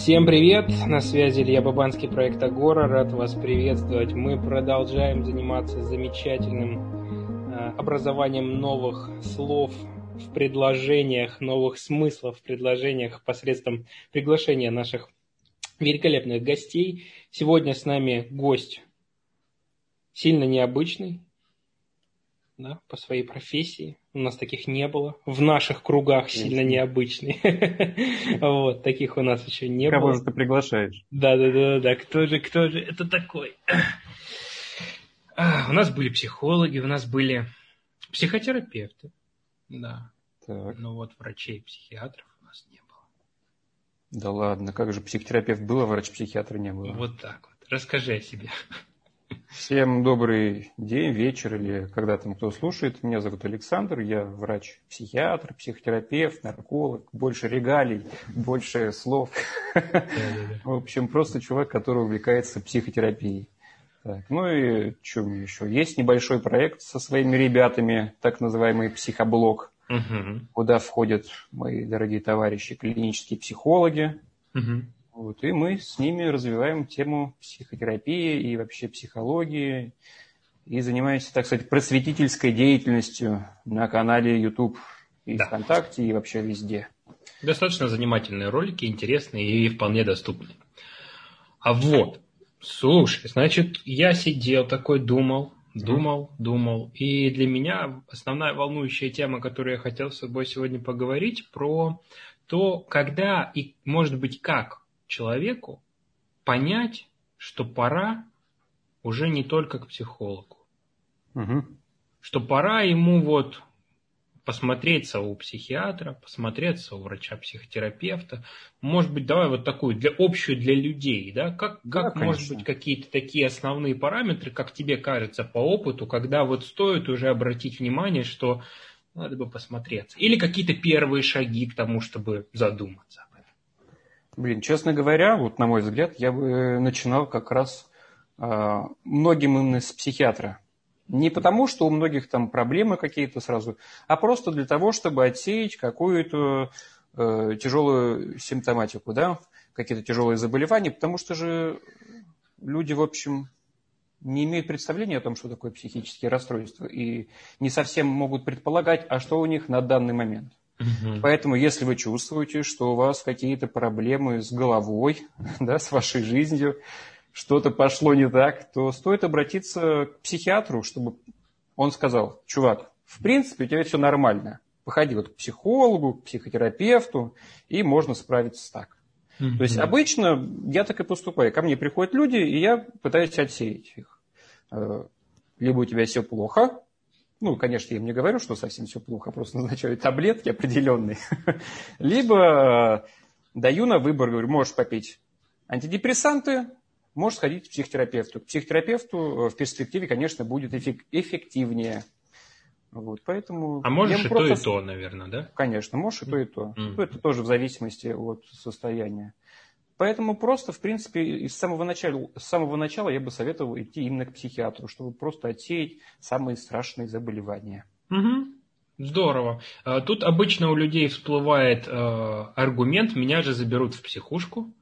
Всем привет! На связи Илья Бабанский, проект Агора. Рад вас приветствовать. Мы продолжаем заниматься замечательным э, образованием новых слов в предложениях, новых смыслов в предложениях посредством приглашения наших великолепных гостей. Сегодня с нами гость сильно необычный, да, по своей профессии. У нас таких не было. В наших кругах сильно необычный. Вот, таких у нас еще не было. Кого же ты приглашаешь? Да, да, да, да. Кто же, кто же это такой? У нас были психологи, у нас были психотерапевты. Да. Но вот врачей, психиатров у нас не было. Да ладно, как же психотерапевт был, а врач-психиатра не было? Вот так вот. Расскажи о себе. Всем добрый день, вечер или когда там кто слушает. Меня зовут Александр, я врач-психиатр, психотерапевт, нарколог. Больше регалий, больше слов. В общем, просто чувак, который увлекается психотерапией. Так, ну и что мне еще? Есть небольшой проект со своими ребятами, так называемый психоблог, угу. куда входят мои дорогие товарищи, клинические психологи, угу. Вот, и мы с ними развиваем тему психотерапии и вообще психологии. И занимаемся, так сказать, просветительской деятельностью на канале YouTube и да. ВКонтакте, и вообще везде. Достаточно занимательные ролики, интересные и вполне доступные. А вот, слушай, значит, я сидел такой, думал, думал, думал. И для меня основная волнующая тема, которую я хотел с тобой сегодня поговорить, про то, когда и, может быть, как человеку понять, что пора уже не только к психологу. Угу. Что пора ему вот посмотреться у психиатра, посмотреться у врача-психотерапевта. Может быть, давай вот такую, для общую для людей, да? Как, как да, может быть, какие-то такие основные параметры, как тебе кажется по опыту, когда вот стоит уже обратить внимание, что надо бы посмотреться. Или какие-то первые шаги к тому, чтобы задуматься. Блин, честно говоря, вот на мой взгляд, я бы начинал как раз э, многим именно с психиатра. Не потому, что у многих там проблемы какие-то сразу, а просто для того, чтобы отсеять какую-то э, тяжелую симптоматику, да, какие-то тяжелые заболевания, потому что же люди, в общем, не имеют представления о том, что такое психические расстройства, и не совсем могут предполагать, а что у них на данный момент. Угу. Поэтому, если вы чувствуете, что у вас какие-то проблемы с головой, да, с вашей жизнью, что-то пошло не так, то стоит обратиться к психиатру, чтобы он сказал, чувак, в принципе, у тебя все нормально. Походи вот к психологу, к психотерапевту, и можно справиться так. Mm-hmm. То есть обычно я так и поступаю. Ко мне приходят люди, и я пытаюсь отсеять их. Э, либо у тебя все плохо, ну, конечно, я им не говорю, что совсем все плохо, просто назначаю таблетки определенные. Либо э, даю на выбор, говорю, можешь попить антидепрессанты, можешь сходить к психотерапевту. К психотерапевту э, в перспективе, конечно, будет эффективнее. Вот, поэтому а можешь и просто... то, и то, наверное, да? Конечно, можешь и то, и то. Mm-hmm. Это тоже в зависимости от состояния. Поэтому просто, в принципе, с самого, начала, с самого начала я бы советовал идти именно к психиатру, чтобы просто отсеять самые страшные заболевания. Угу. Здорово. А, тут обычно у людей всплывает э, аргумент, меня же заберут в психушку.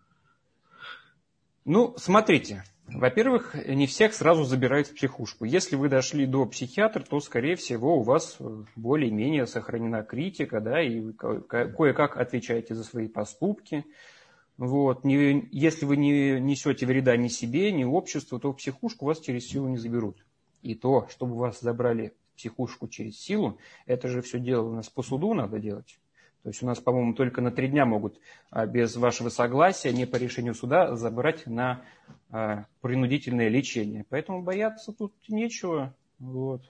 Ну, смотрите. Во-первых, не всех сразу забирают в психушку. Если вы дошли до психиатра, то, скорее всего, у вас более-менее сохранена критика, да, и кое-как отвечаете за свои поступки. Вот. Не, если вы не несете вреда ни себе, ни обществу, то психушку вас через силу не заберут. И то, чтобы вас забрали психушку через силу, это же все дело у нас по суду надо делать. То есть у нас, по-моему, только на три дня могут а, без вашего согласия, не по решению суда, забрать на а, принудительное лечение. Поэтому бояться тут нечего. Вот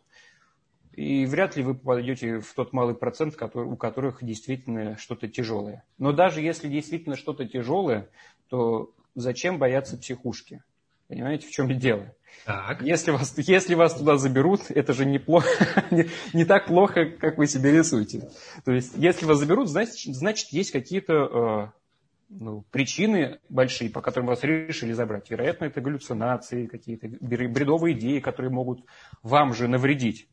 и вряд ли вы попадете в тот малый процент, который, у которых действительно что-то тяжелое. Но даже если действительно что-то тяжелое, то зачем бояться психушки? Понимаете, в чем дело? Так. Если, вас, если вас туда заберут, это же неплохо, не, не так плохо, как вы себе рисуете. То есть, если вас заберут, значит, значит есть какие-то э, ну, причины большие, по которым вас решили забрать. Вероятно, это галлюцинации, какие-то бредовые идеи, которые могут вам же навредить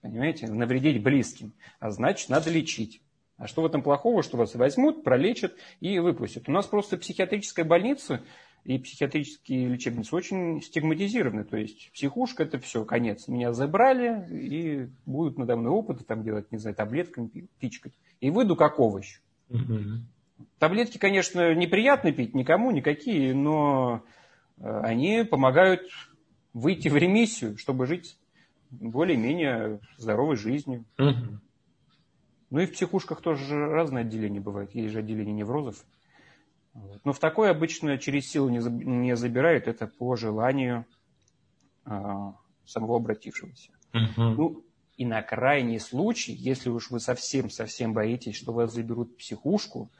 понимаете, навредить близким, а значит, надо лечить. А что в этом плохого, что вас возьмут, пролечат и выпустят? У нас просто психиатрическая больница и психиатрические лечебницы очень стигматизированы. То есть психушка это все, конец. Меня забрали и будут надо мной опыты там делать, не знаю, таблетками пичкать. И выйду как овощ. Угу. Таблетки, конечно, неприятно пить никому, никакие, но э, они помогают выйти в ремиссию, чтобы жить более-менее здоровой жизнью. Угу. Ну и в психушках тоже разные отделения бывают. Есть же отделение неврозов. Но в такое обычно через силу не забирают, это по желанию а, самого обратившегося. Угу. Ну, и на крайний случай, если уж вы совсем-совсем боитесь, что вас заберут в психушку,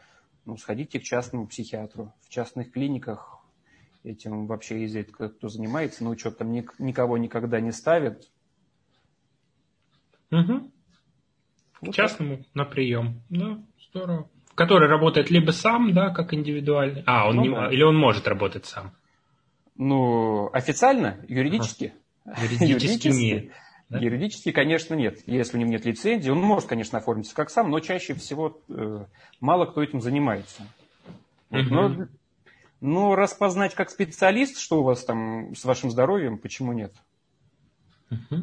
ну, сходите к частному психиатру. В частных клиниках этим вообще изредка кто занимается, на учет там никого никогда не ставят. Угу. Вот частному так. на прием. Да, здорово. Который работает либо сам, да, как индивидуальный. А, он ну, не, да. или он может работать сам. Ну, официально, юридически. Ага. Юридически, юридически нет. Да? Юридически, конечно, нет. Если у него нет лицензии, он может, конечно, оформиться как сам, но чаще всего э, мало кто этим занимается. Угу. Но, но распознать как специалист, что у вас там с вашим здоровьем, почему нет?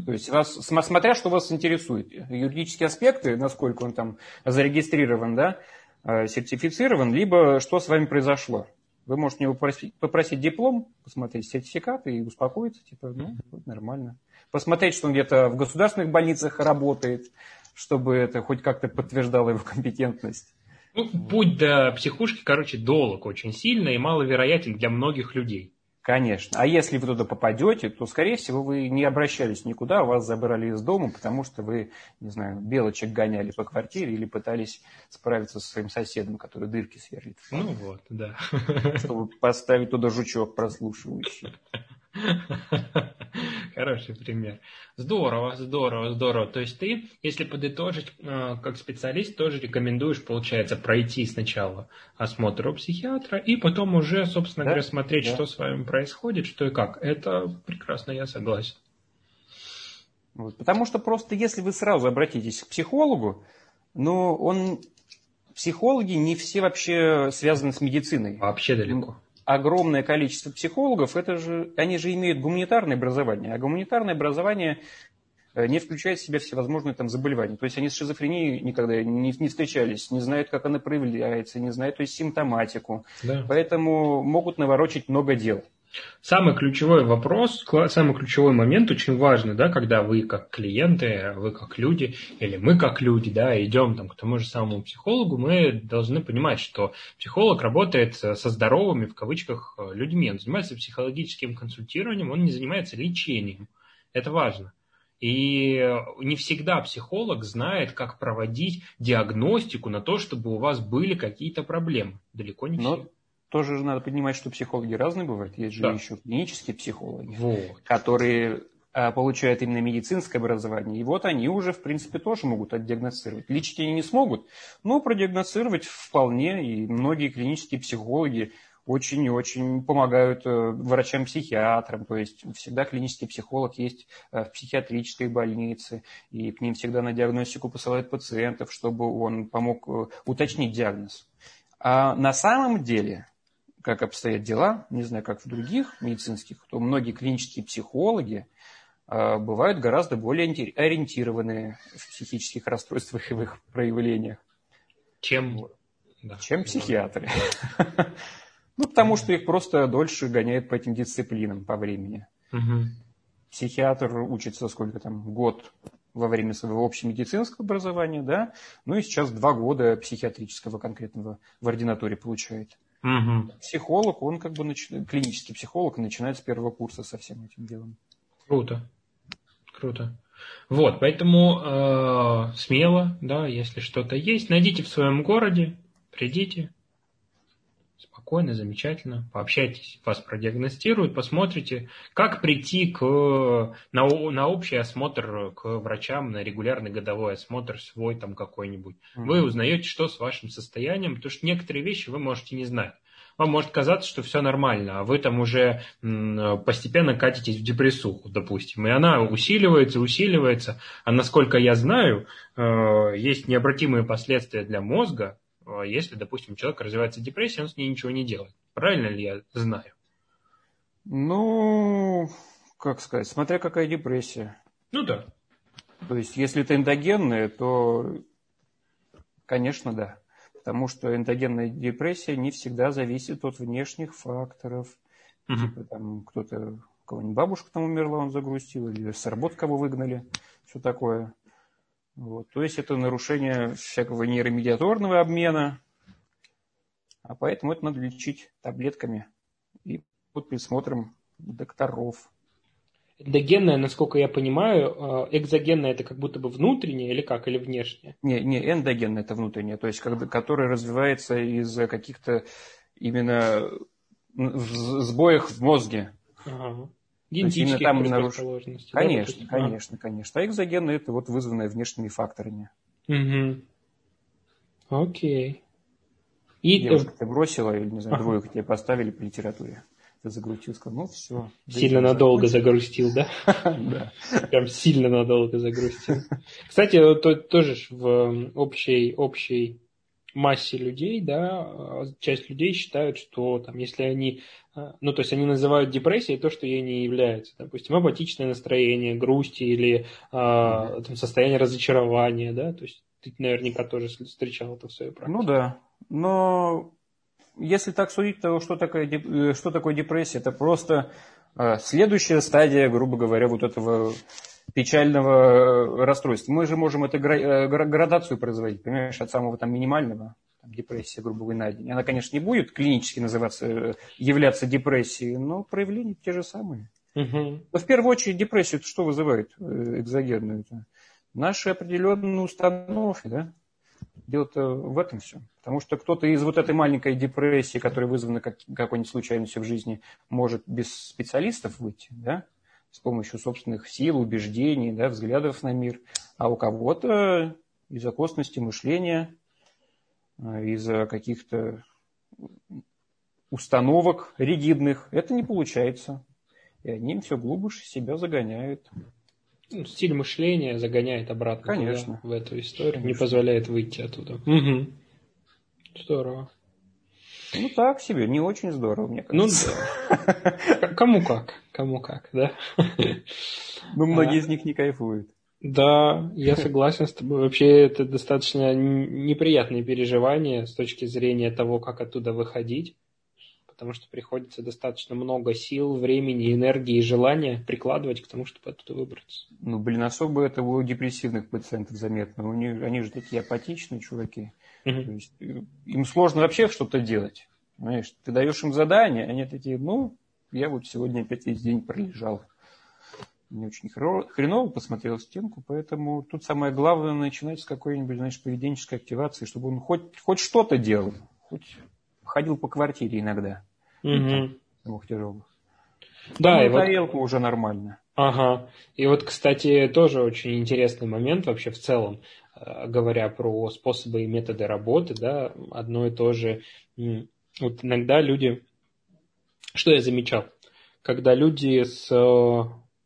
То есть, вас, смотря что вас интересует, юридические аспекты, насколько он там зарегистрирован, да, э, сертифицирован, либо что с вами произошло. Вы можете него попросить, попросить диплом, посмотреть сертификат и успокоиться, типа, ну, нормально. Посмотреть, что он где-то в государственных больницах работает, чтобы это хоть как-то подтверждало его компетентность. Ну, путь до психушки, короче, долг очень сильно и маловероятен для многих людей. Конечно. А если вы туда попадете, то, скорее всего, вы не обращались никуда, вас забрали из дома, потому что вы, не знаю, белочек гоняли по квартире или пытались справиться со своим соседом, который дырки сверлит. Ну вот, да. Чтобы поставить туда жучок прослушивающий. Хороший пример. Здорово, здорово, здорово. То есть ты, если подытожить, э, как специалист, тоже рекомендуешь, получается, пройти сначала осмотр у психиатра и потом уже, собственно да? говоря, смотреть, да. что с вами происходит, что и как. Это прекрасно, я согласен. Вот, потому что просто если вы сразу обратитесь к психологу, но он психологи не все вообще связаны с медициной. Вообще далеко огромное количество психологов, это же, они же имеют гуманитарное образование, а гуманитарное образование э, не включает в себя всевозможные там заболевания. То есть они с шизофренией никогда не, не встречались, не знают, как она проявляется, не знают то есть симптоматику. Да. Поэтому могут наворочить много дел. Самый ключевой вопрос, самый ключевой момент очень важный, да, когда вы как клиенты, вы как люди, или мы как люди, да, идем там к тому же самому психологу, мы должны понимать, что психолог работает со здоровыми, в кавычках, людьми. Он занимается психологическим консультированием, он не занимается лечением. Это важно. И не всегда психолог знает, как проводить диагностику на то, чтобы у вас были какие-то проблемы. Далеко не Но все тоже надо понимать, что психологи разные бывают. Есть же да. еще клинические психологи, вот. которые а, получают именно медицинское образование. И вот они уже, в принципе, тоже могут отдиагностировать. Лечить они не смогут, но продиагностировать вполне. И многие клинические психологи очень и очень помогают э, врачам-психиатрам. То есть всегда клинический психолог есть э, в психиатрической больнице, и к ним всегда на диагностику посылают пациентов, чтобы он помог э, уточнить диагноз. А на самом деле как обстоят дела, не знаю, как в других медицинских, то многие клинические психологи э, бывают гораздо более ориентированные в психических расстройствах и в их проявлениях. Чем? Да. Чем психиатры. Ну, потому что их просто дольше гоняют по этим дисциплинам по времени. Психиатр учится сколько там, год во время своего общемедицинского образования, да, ну и сейчас два года психиатрического конкретного в ординатуре получает. Угу. Психолог, он как бы нач... клинический психолог начинает с первого курса со всем этим делом. Круто. Круто. Вот, поэтому э, смело, да, если что-то есть, найдите в своем городе, придите, спокойно, замечательно, пообщайтесь, вас продиагностируют, посмотрите, как прийти к, на, на общий осмотр к врачам, на регулярный годовой осмотр свой там какой-нибудь. Mm-hmm. Вы узнаете, что с вашим состоянием, потому что некоторые вещи вы можете не знать. вам может казаться, что все нормально, а вы там уже постепенно катитесь в депрессуху, допустим, и она усиливается, усиливается, а насколько я знаю, э, есть необратимые последствия для мозга, если, допустим, у человека развивается депрессия, он с ней ничего не делает. Правильно ли я знаю? Ну, как сказать, смотря какая депрессия. Ну да. То есть, если это эндогенная, то, конечно, да. Потому что эндогенная депрессия не всегда зависит от внешних факторов. Угу. Типа там кто-то, кого-нибудь бабушка там умерла, он загрустил, или с работы кого выгнали, все такое. Вот. То есть это нарушение всякого нейромедиаторного обмена, а поэтому это надо лечить таблетками и под присмотром докторов. Эндогенная, насколько я понимаю, э, экзогенная это как будто бы внутренняя или как, или внешняя? Не, не, эндогенная это внутренняя, то есть когда, которая развивается из каких-то именно сбоев в мозге. Ага. Генетических там наруш... Конечно, да, конечно, конечно. А экзогенная это вот вызванная внешними факторами. Угу. Окей. И... Девушка ты бросила, или, не знаю, двоих тебе поставили по литературе ты загрустил, сказал, ну все. Сильно надолго загрустил, да? Да. Прям сильно надолго загрустил. Кстати, то, тоже в общей, общей массе людей, да, часть людей считают, что там, если они, ну, то есть они называют депрессией то, что ей не является. Допустим, апатичное настроение, грусть или а, там, состояние разочарования, да, то есть ты наверняка тоже встречал это в своей практике. Ну да, но если так судить, то что такое, э, что такое депрессия? Это просто э, следующая стадия, грубо говоря, вот этого печального э, расстройства. Мы же можем эту градацию производить, понимаешь, от самого там минимального, там, депрессия, грубо говоря, на день. Она, конечно, не будет клинически называться, являться депрессией, но проявления те же самые. Угу. Но в первую очередь депрессию что вызывает экзогенную? Это наши определенные установки, да? Дело-то в этом все. Потому что кто-то из вот этой маленькой депрессии, которая вызвана как, какой-нибудь случайностью в жизни, может без специалистов выйти, да, с помощью собственных сил, убеждений, да, взглядов на мир. А у кого-то из-за косности мышления, из-за каких-то установок ригидных, это не получается. И они все глубже себя загоняют ну, стиль мышления загоняет обратно Конечно. Туда, в эту историю, Конечно. не позволяет выйти оттуда. Угу. Здорово. Ну так себе, не очень здорово, мне ну кажется. Ну да. Кому как, кому как, да. Ну многие из них не кайфуют. Да, я согласен с тобой. Вообще это достаточно неприятные переживания с точки зрения того, как оттуда выходить потому что приходится достаточно много сил, времени, энергии и желания прикладывать к тому, чтобы оттуда выбраться. Ну, блин, особо это у депрессивных пациентов заметно. У них, они же такие апатичные чуваки. Угу. То есть, э, им сложно вообще что-то делать. Понимаешь, ты даешь им задание, они такие, ну, я вот сегодня опять весь день пролежал. Не очень хреново посмотрел стенку, поэтому тут самое главное начинать с какой-нибудь, знаешь, поведенческой активации, чтобы он хоть, хоть что-то делал, хоть ходил по квартире иногда. Угу. Двух тяжелых. Да, ну, и тарелку вот... уже нормально. Ага. И вот, кстати, тоже очень интересный момент вообще в целом, э, говоря про способы и методы работы, да, одно и то же. Вот иногда люди, что я замечал, когда люди с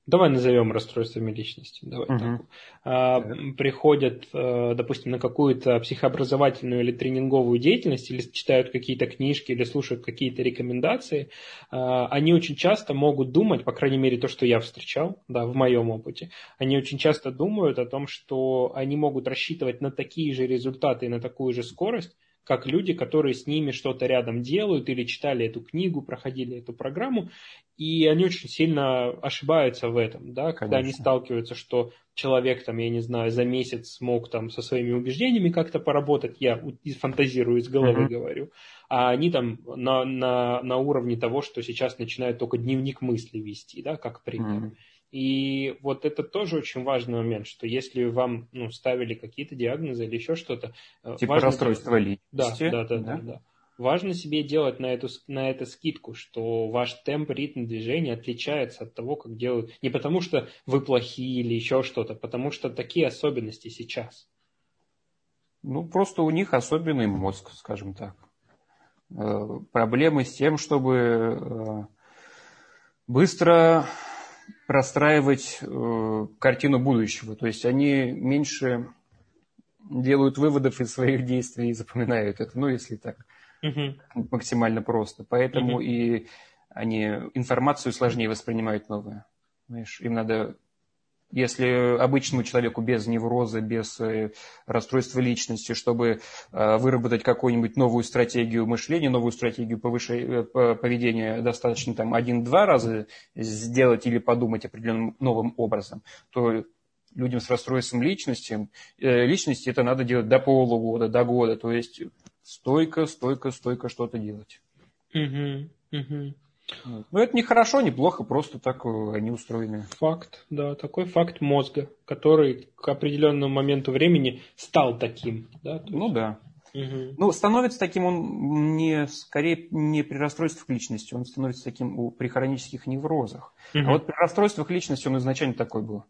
давай назовем расстройствами личности, давай угу. так, а, приходят, а, допустим, на какую-то психообразовательную или тренинговую деятельность, или читают какие-то книжки, или слушают какие-то рекомендации, а, они очень часто могут думать, по крайней мере, то, что я встречал, да, в моем опыте, они очень часто думают о том, что они могут рассчитывать на такие же результаты и на такую же скорость, как люди, которые с ними что-то рядом делают или читали эту книгу, проходили эту программу, и они очень сильно ошибаются в этом, да, когда Конечно. они сталкиваются, что человек там, я не знаю, за месяц смог там со своими убеждениями как-то поработать, я фантазирую из головы uh-huh. говорю, а они там на, на, на уровне того, что сейчас начинают только дневник мыслей вести, да, как пример. Uh-huh. И вот это тоже очень важный момент, что если вам ну, ставили какие-то диагнозы или еще что-то... Э, типа важно... расстройство личности. Да, да, да, да, да. да. Важно себе делать на, эту, на это скидку, что ваш темп, ритм движения отличается от того, как делают... Не потому что вы плохие или еще что-то, потому что такие особенности сейчас. Ну, просто у них особенный мозг, скажем так. э, проблемы с тем, чтобы э, быстро простраивать э, картину будущего. То есть они меньше делают выводов из своих действий и запоминают это, ну, если так угу. максимально просто. Поэтому угу. и они информацию сложнее воспринимают новую. Знаешь, им надо если обычному человеку без невроза, без э, расстройства личности, чтобы э, выработать какую-нибудь новую стратегию мышления, новую стратегию э, поведения, достаточно там один-два раза сделать или подумать определенным новым образом, то людям с расстройством личности, личности это надо делать до полугода, до года, то есть стойко, стойко, стойко что-то делать. Угу, угу. Ну, это не хорошо, не плохо, просто так э, они устроены. Факт, да, такой факт мозга, который к определенному моменту времени стал таким. Да, ну есть... да. Угу. Ну, становится таким он не, скорее не при расстройствах личности, он становится таким при хронических неврозах. Угу. А вот при расстройствах личности он изначально такой был.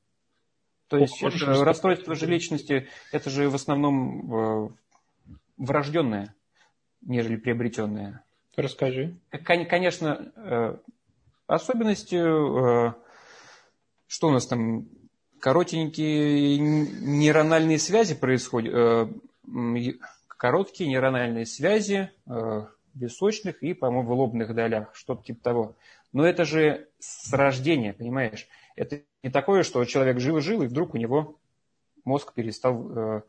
То есть Ох, это, расстройство же личности, это же в основном э, врожденное, нежели приобретенное. Расскажи. Конечно, э, особенностью, э, что у нас там, коротенькие нейрональные связи происходят, э, короткие нейрональные связи в височных и, по-моему, в лобных долях, что-то типа того. Но это же с рождения, понимаешь? Это не такое, что человек жил-жил, и вдруг у него мозг перестал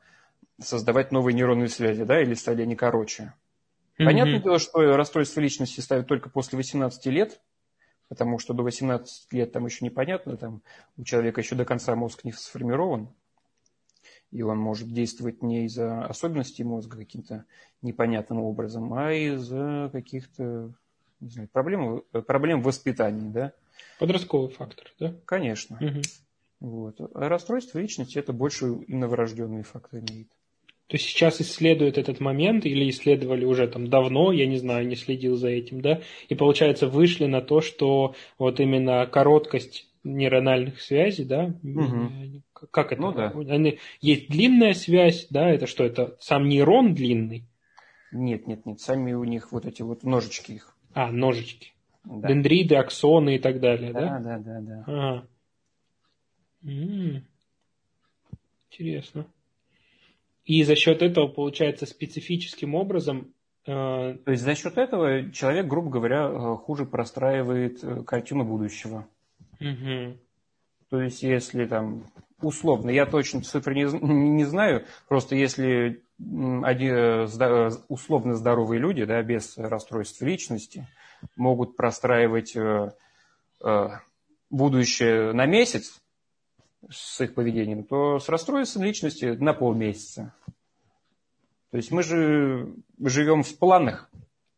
создавать новые нейронные связи, да, или стали они короче. Понятное mm-hmm. дело, что расстройство личности ставят только после 18 лет, потому что до 18 лет там еще непонятно, там у человека еще до конца мозг не сформирован, и он может действовать не из-за особенностей мозга каким-то непонятным образом, а из-за каких-то не знаю, проблем, проблем в воспитании, да? Подростковый фактор, да? Конечно. Угу. Вот. А расстройство личности это больше именно врожденный фактор имеет. То сейчас исследуют этот момент или исследовали уже там давно, я не знаю, не следил за этим, да, и получается вышли на то, что вот именно короткость нейрональных связей, да, угу. как это? Ну, да. Они, есть длинная связь, да, это что, это сам нейрон длинный? Нет, нет, нет, сами у них вот эти вот ножички их. А, ножички. Да. Дендриды, аксоны и так далее, да? Да, да, да, да. Ага. М-м. Интересно. И за счет этого, получается, специфическим образом... Э... То есть за счет этого человек, грубо говоря, э, хуже простраивает э, картину будущего. Угу. То есть если там условно, я точно цифры не, не знаю, просто если один, э, условно здоровые люди, да, без расстройств личности, могут простраивать э, э, будущее на месяц, с их поведением, то с расстройством личности на полмесяца. То есть мы же живем в планах.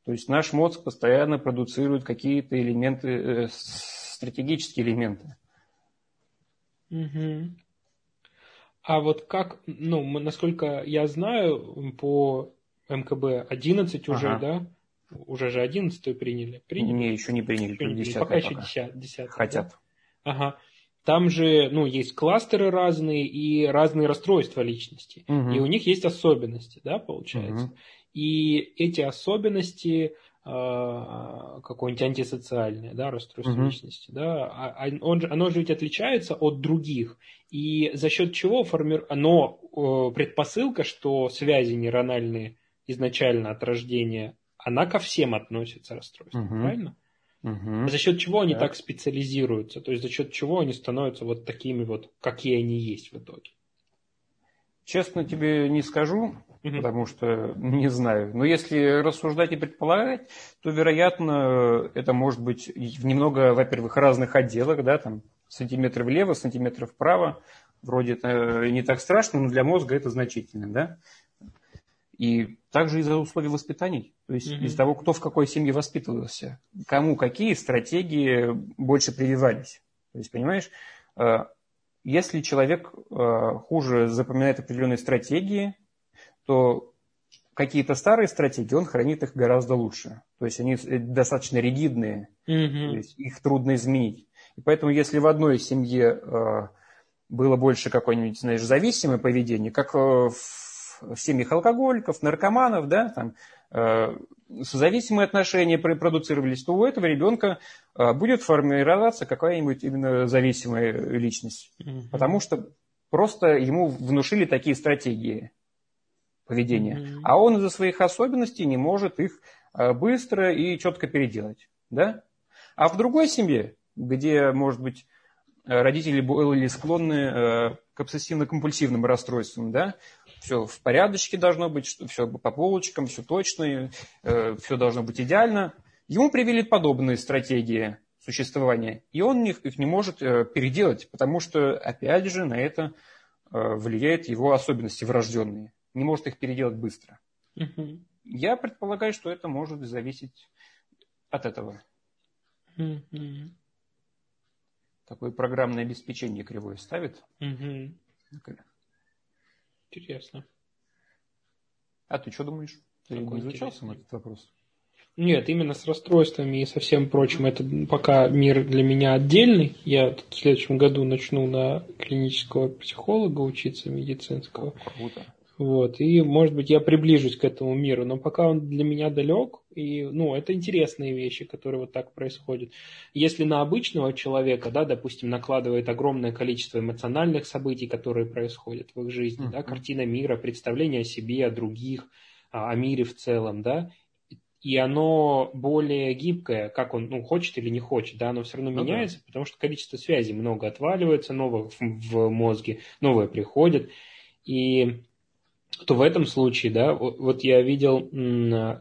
То есть наш мозг постоянно продуцирует какие-то элементы, э, стратегические элементы. Угу. А вот как, ну, насколько я знаю, по МКБ 11 уже, ага. да? Уже же 11 приняли. приняли? Не, еще не приняли, еще не приняли. Пока, пока еще 10, 10 Хотят. Да? Ага. Там же, ну, есть кластеры разные и разные расстройства личности. Угу. И у них есть особенности, да, получается. Угу. И эти особенности э, какое-нибудь антисоциальное, да, расстройство угу. личности, да, а, а он, оно же ведь отличается от других. И за счет чего формирует, оно, предпосылка, что связи нейрональные изначально от рождения, она ко всем относится расстройствам, угу. правильно? Угу. За счет чего они да. так специализируются? То есть за счет чего они становятся вот такими вот, какие они есть в итоге? Честно тебе не скажу, угу. потому что не знаю. Но если рассуждать и предполагать, то, вероятно, это может быть в немного, во-первых, разных отделах, да, там сантиметр влево, сантиметр вправо. Вроде это не так страшно, но для мозга это значительно, да. И также из-за условий воспитания, то есть mm-hmm. из того, кто в какой семье воспитывался, кому какие стратегии больше прививались. То есть, понимаешь, э, если человек э, хуже запоминает определенные стратегии, то какие-то старые стратегии он хранит их гораздо лучше. То есть они достаточно ригидные, mm-hmm. то есть их трудно изменить. И поэтому, если в одной семье э, было больше какое-нибудь, знаешь, зависимое поведение, как в в семьях алкоголиков, наркоманов, да, там, э, созависимые отношения продуцировались, то у этого ребенка э, будет формироваться какая-нибудь именно зависимая личность. Mm-hmm. Потому что просто ему внушили такие стратегии поведения. Mm-hmm. А он из-за своих особенностей не может их э, быстро и четко переделать. Да? А в другой семье, где, может быть, родители были склонны э, к обсессивно-компульсивным расстройствам, да, все в порядочке должно быть, все по полочкам, все точно, э, все должно быть идеально. Ему привели подобные стратегии существования, и он их, их не может э, переделать, потому что, опять же, на это влияют его особенности врожденные. Не может их переделать быстро. Угу. Я предполагаю, что это может зависеть от этого. Угу такое программное обеспечение кривое ставит. Угу. Интересно. А ты что думаешь? Ты не изучал сам этот вопрос? Нет, именно с расстройствами и со всем прочим. Это пока мир для меня отдельный. Я в следующем году начну на клинического психолога учиться медицинского. Круто. Вот, и, может быть, я приближусь к этому миру, но пока он для меня далек, и, ну, это интересные вещи, которые вот так происходят. Если на обычного человека, да, допустим, накладывает огромное количество эмоциональных событий, которые происходят в их жизни, да, картина мира, представление о себе, о других, о мире в целом, да, и оно более гибкое, как он ну, хочет или не хочет, да, оно все равно ну, меняется, да. потому что количество связей много отваливается, новых в, в мозге, новое приходит. И то в этом случае, да, вот я видел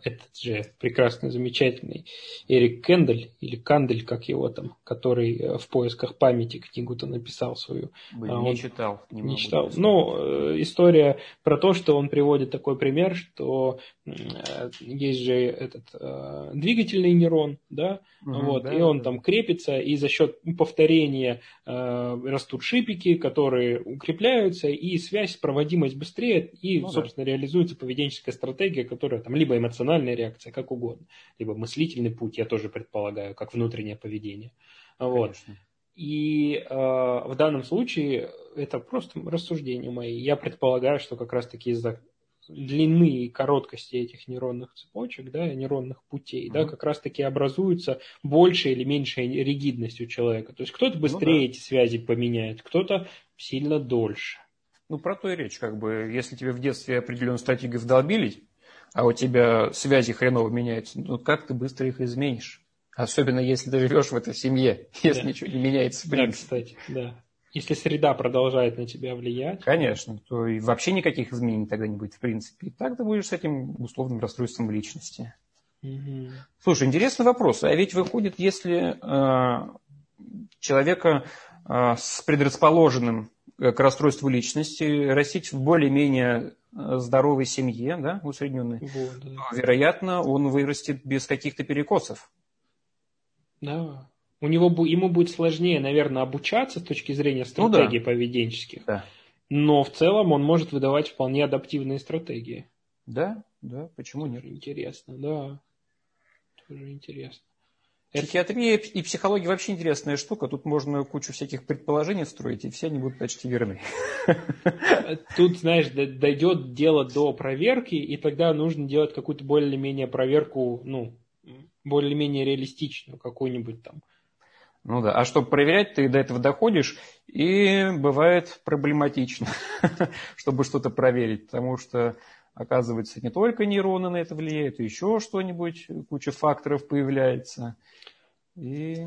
этот же прекрасный, замечательный Эрик Кендель, или Кандель, как его там, который э, в поисках памяти книгу-то написал свою. Блин, а, не читал. Не, не читал. Ну, э, история про то, что он приводит такой пример, что э, есть же этот двигательный нейрон, да, угу, вот, да, и он да. там крепится, и за счет повторения растут шипики, которые укрепляются, и связь, проводимость быстрее, и ну, собственно, да. реализуется поведенческая стратегия, которая там либо эмоциональная реакция, как угодно, либо мыслительный путь, я тоже предполагаю, как внутреннее поведение. Вот. И э, в данном случае это просто рассуждения мои. Я предполагаю, что как раз-таки из-за длины и короткости этих нейронных цепочек, да, нейронных путей, mm-hmm. да, как раз-таки образуется большая или меньшая ригидность у человека. То есть кто-то быстрее ну, да. эти связи поменяет, кто-то сильно дольше. Ну, про то и речь, как бы, если тебе в детстве определенную стратегию вдолбили, а у тебя связи хреново меняются, ну, как ты быстро их изменишь? Особенно, если ты живешь в этой семье, если да. ничего не меняется. Да, кстати, да. Если среда продолжает на тебя влиять. Конечно, то и вообще никаких изменений тогда не будет в принципе. И так ты будешь с этим условным расстройством личности. Угу. Слушай, интересный вопрос. А ведь выходит, если э, человека э, с предрасположенным к расстройству личности, растить в более-менее э, здоровой семье, да, усредненной, вот, да. вероятно, он вырастет без каких-то перекосов. Да. У него, ему будет сложнее, наверное, обучаться с точки зрения стратегий ну, да. поведенческих. Да. Но в целом он может выдавать вполне адаптивные стратегии. Да, да, почему нет? Интересно, да. Тоже интересно. Психиатрия и психология вообще интересная штука. Тут можно кучу всяких предположений строить, и все они будут почти верны. Тут, знаешь, дойдет дело до проверки, и тогда нужно делать какую-то более-менее проверку, ну, более-менее реалистичную, какую-нибудь там. Ну да, а чтобы проверять, ты до этого доходишь, и бывает проблематично, чтобы что-то проверить, потому что оказывается, не только нейроны на это влияют, еще что-нибудь, куча факторов появляется. И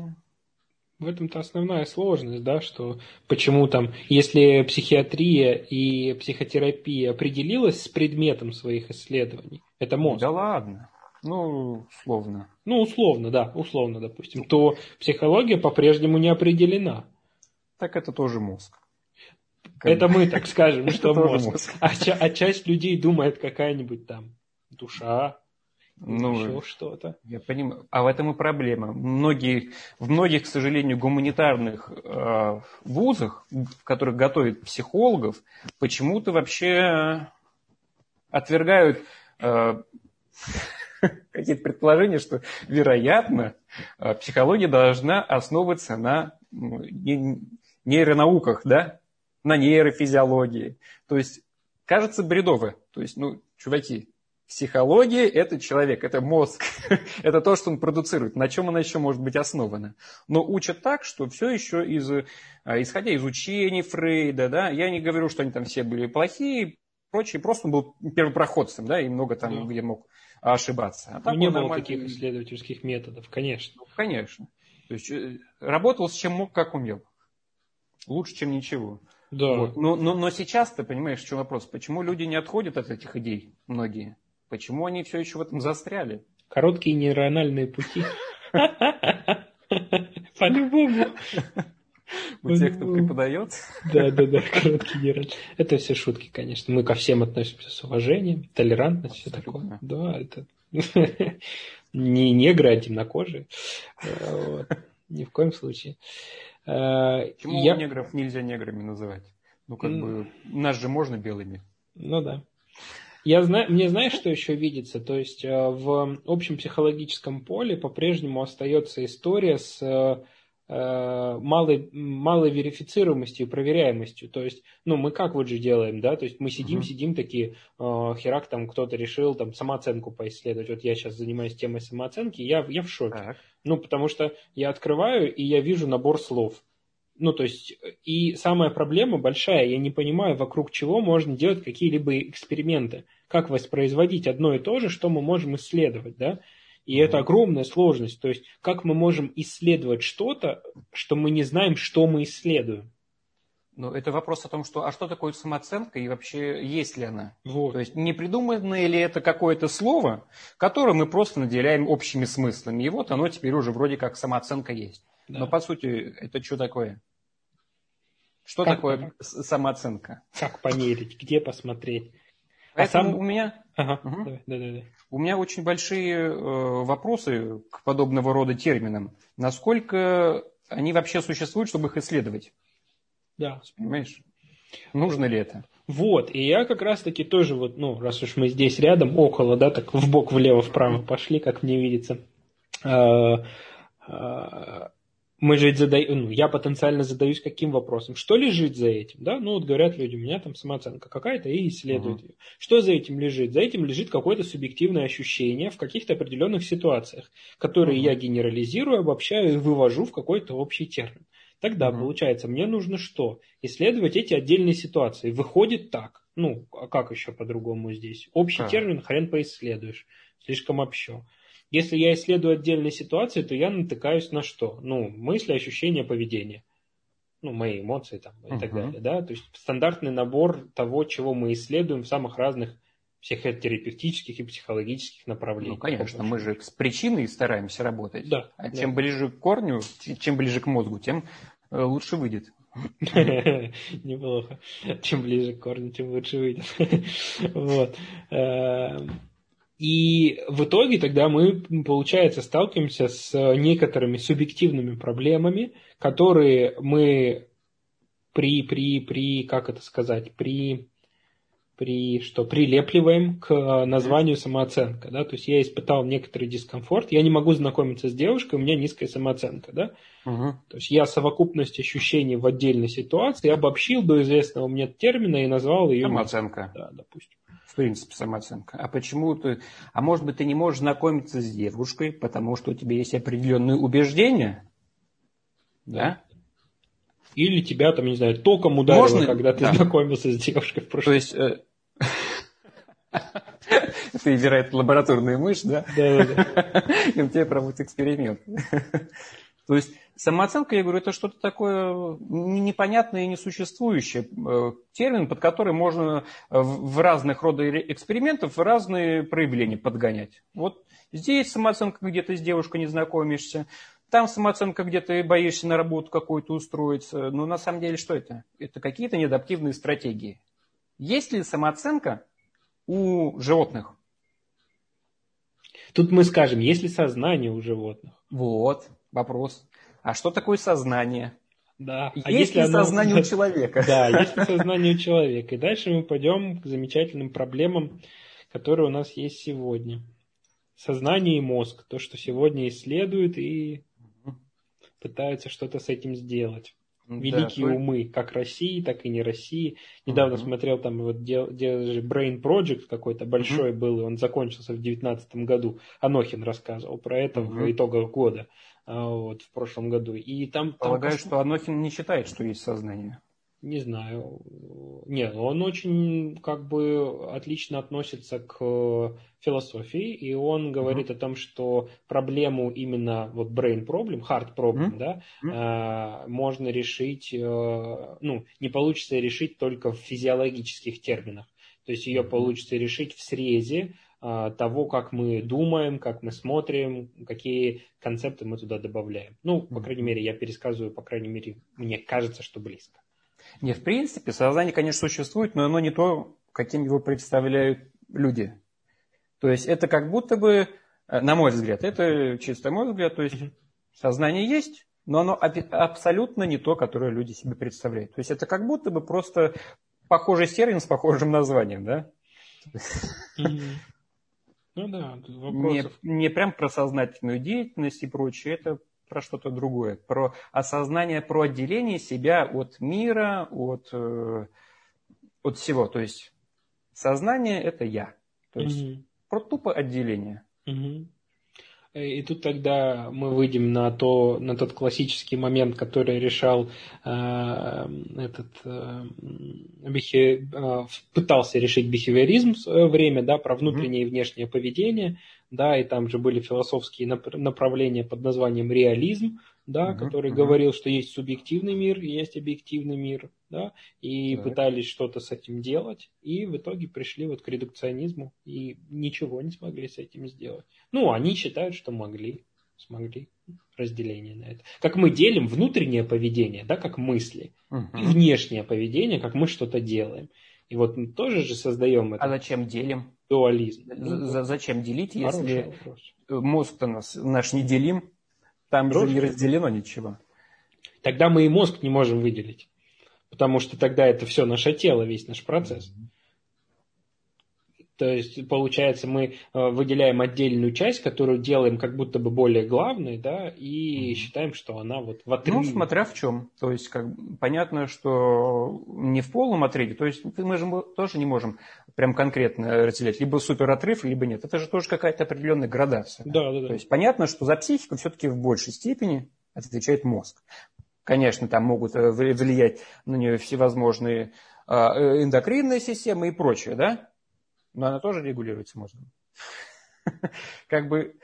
в этом-то основная сложность, да, что почему там, если психиатрия и психотерапия определилась с предметом своих исследований, это мозг. Да ладно. Ну, условно. Ну, условно, да, условно, допустим, то психология по-прежнему не определена. Так это тоже мозг. Это мы так скажем, что мозг. А, а часть людей думает какая-нибудь там душа, ну, еще что-то. Я понимаю. А в этом и проблема. Многие, в многих, к сожалению, гуманитарных э, вузах, в которых готовят психологов, почему-то вообще отвергают э, какие-то предположения, что, вероятно, э, психология должна основываться на нейронауках, да, на нейрофизиологии. То есть кажется бредово. То есть, ну, чуваки, Психология – это человек, это мозг, это то, что он продуцирует, на чем она еще может быть основана. Но учат так, что все еще, из, а, исходя из учений Фрейда, да, я не говорю, что они там все были плохие, прочее, просто он был первопроходцем, да, и много там да. где мог ошибаться. А так не было нормально... таких исследовательских методов, конечно. Ну, конечно. То есть э, работал с чем мог, как умел. Лучше, чем ничего. Да. Вот. Но, но, но сейчас ты понимаешь, в чем вопрос? Почему люди не отходят от этих идей, многие? Почему они все еще в этом застряли? Короткие нейрональные пути. По-любому. У тех, кто преподает. Да, да, да, короткие нейронные. Это все шутки, конечно. Мы ко всем относимся с уважением, толерантность, все такое. Да, это не негры, а темнокожие. Вот. Ни в коем случае. Почему Я... негров нельзя неграми называть? Ну, как бы, нас же можно белыми. Ну да. Я знаю, мне знаешь, что еще видится? То есть э, в общем психологическом поле по-прежнему остается история с э, э, малой, малой верифицируемостью и проверяемостью. То есть, ну, мы как вот же делаем, да, то есть мы сидим, uh-huh. сидим такие, э, херак там кто-то решил там самооценку поисследовать. Вот я сейчас занимаюсь темой самооценки, я, я в шоке. Uh-huh. Ну, потому что я открываю, и я вижу набор слов. Ну, то есть, и самая проблема большая, я не понимаю, вокруг чего можно делать какие-либо эксперименты как воспроизводить одно и то же, что мы можем исследовать, да? И это огромная сложность. То есть, как мы можем исследовать что-то, что мы не знаем, что мы исследуем. Ну, это вопрос о том, что, а что такое самооценка и вообще есть ли она? Вот. То есть, не придумано ли это какое-то слово, которое мы просто наделяем общими смыслами. И вот оно теперь уже вроде как самооценка есть. Да. Но по сути, это что такое? Что как, такое самооценка? Как померить? Где посмотреть? Поэтому а сам... у меня... Ага, угу. давай, давай, давай. У меня очень большие э, вопросы к подобного рода терминам. Насколько они вообще существуют, чтобы их исследовать? Да. Понимаешь? Нужно ли это? Вот, и я как раз-таки тоже вот, ну, раз уж мы здесь рядом, около, да, так в бок, влево, вправо пошли, как мне видится, а, а, мы же задаем, ну, я потенциально задаюсь каким вопросом, что лежит за этим, да, ну вот говорят люди, у меня там самооценка какая-то и исследуют uh-huh. ее. Что за этим лежит? За этим лежит какое-то субъективное ощущение в каких-то определенных ситуациях, которые uh-huh. я генерализирую, обобщаю и вывожу в какой-то общий термин. Тогда uh-huh. получается, мне нужно что? Исследовать эти отдельные ситуации. Выходит так. Ну, а как еще по-другому здесь? Общий uh-huh. термин хрен поисследуешь. Слишком общо. Если я исследую отдельные ситуации, то я натыкаюсь на что? Ну, мысли, ощущения, поведение. Ну, мои эмоции там и uh-huh. так далее. Да? То есть стандартный набор того, чего мы исследуем в самых разных психотерапевтических и психологических направлениях. Ну, конечно, мы же с причиной стараемся работать. Да. А да. чем ближе к корню, чем ближе к мозгу, тем э, лучше выйдет. Неплохо. Чем ближе к корню, тем лучше выйдет. Вот. И в итоге тогда мы, получается, сталкиваемся с некоторыми субъективными проблемами, которые мы при, при, при, как это сказать, при, при, что, прилепливаем к названию самооценка, да, то есть я испытал некоторый дискомфорт, я не могу знакомиться с девушкой, у меня низкая самооценка, да, угу. то есть я совокупность ощущений в отдельной ситуации обобщил до известного мне термина и назвал ее... Самооценка. Да, допустим в принципе, самооценка. А почему ты... А может быть, ты не можешь знакомиться с девушкой, потому что у тебя есть определенные убеждения? Да? Или тебя, там, не знаю, током ударило, Можно... когда ты да. знакомился с девушкой в прошлом. То есть... Э, ты, вероятно, лабораторная мышь, да? Да, да, И у тебя проводят эксперимент. То есть самооценка, я говорю, это что-то такое непонятное и несуществующее. Э, термин, под который можно в разных родах экспериментов разные проявления подгонять. Вот здесь самооценка, где ты с девушкой не знакомишься, там самооценка, где ты боишься на работу какую-то устроиться. Но на самом деле что это? Это какие-то неадаптивные стратегии. Есть ли самооценка у животных? Тут мы скажем, есть ли сознание у животных? Вот вопрос. А что такое сознание? Да. Есть а если ли оно... сознание у человека? Да, есть ли сознание у человека. И дальше мы пойдем к замечательным проблемам, которые у нас есть сегодня. Сознание и мозг. То, что сегодня исследуют и пытаются что-то с этим сделать. великие да, умы, как России, так и не России. Недавно uh-huh. смотрел там вот дел, дел, Brain Project какой-то большой uh-huh. был, и он закончился в 2019 году. Анохин рассказывал про это uh-huh. в итогах года а, вот, в прошлом году. И там, Полагаю, там... что Анохин не считает, что есть сознание. Не знаю. Нет, он очень как бы отлично относится к философии, и он говорит mm-hmm. о том, что проблему именно вот brain problem, hard problem, mm-hmm. да, mm-hmm. Э, можно решить, э, ну, не получится решить только в физиологических терминах. То есть ее получится решить в срезе того, как мы думаем, как мы смотрим, какие концепты мы туда добавляем. Ну, по крайней мере, я пересказываю, по крайней мере, мне кажется, что близко. Не, в принципе, сознание, конечно, существует, но оно не то, каким его представляют люди. То есть это как будто бы, э, на мой взгляд, это чисто мой взгляд, то есть сознание есть, но оно абсолютно не то, которое люди себе представляют. То есть это как будто бы просто похожий термин с похожим названием, да? Ну да, не, не прям про сознательную деятельность и прочее, это про что-то другое, про осознание, про отделение себя от мира, от, э, от всего. То есть сознание – это я. То есть угу. про тупо отделение. Угу. И тут тогда мы выйдем на, то, на тот классический момент, который решал э, этот э, бихе, э, пытался решить бихевиоризм в свое время, да, про внутреннее mm-hmm. и внешнее поведение да, и там же были философские направления под названием реализм, да, uh-huh, который uh-huh. говорил, что есть субъективный мир, есть объективный мир, да, и так. пытались что-то с этим делать, и в итоге пришли вот к редукционизму и ничего не смогли с этим сделать. Ну, они считают, что могли, смогли разделение на это. Как мы делим внутреннее поведение, да, как мысли, uh-huh. и внешнее поведение, как мы что-то делаем. И вот мы тоже же создаем это. А зачем делим? Дуализм. За, зачем делить, если мозг-то нас, наш не делим, там Хороший. же не разделено ничего. Тогда мы и мозг не можем выделить. Потому что тогда это все наше тело, весь наш процесс. Mm-hmm. То есть, получается, мы э, выделяем отдельную часть, которую делаем как будто бы более главной, да, и mm-hmm. считаем, что она вот в отрыве. Ну, смотря в чем. То есть, как, понятно, что не в полном отрыве. То есть, мы же тоже не можем прям конкретно разделять. Либо супер отрыв, либо нет. Это же тоже какая-то определенная градация. Да, да, да. То есть, понятно, что за психику все-таки в большей степени отвечает мозг. Конечно, там могут э, влиять на нее всевозможные а, э, эндокринные системы и прочее, да? Но она тоже регулируется мозгом. Как бы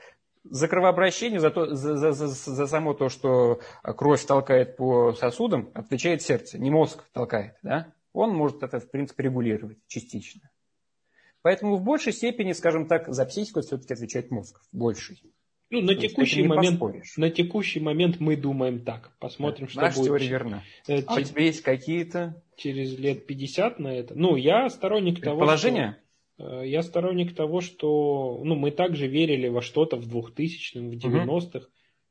за кровообращение, за, то, за, за, за, за само то, что кровь толкает по сосудам, отвечает сердце, не мозг толкает. Да? Он может это, в принципе, регулировать частично. Поэтому в большей степени, скажем так, за психику все-таки отвечает мозг. В большей. Ну, на текущий, момент, на текущий момент мы думаем так. Посмотрим, да, что наша будет. теория верна. Э, а у тебя есть какие-то... Через лет 50 на это. Ну, я сторонник того, Положение? Э, я сторонник того, что ну, мы также верили во что-то в 2000-м, в 90-х,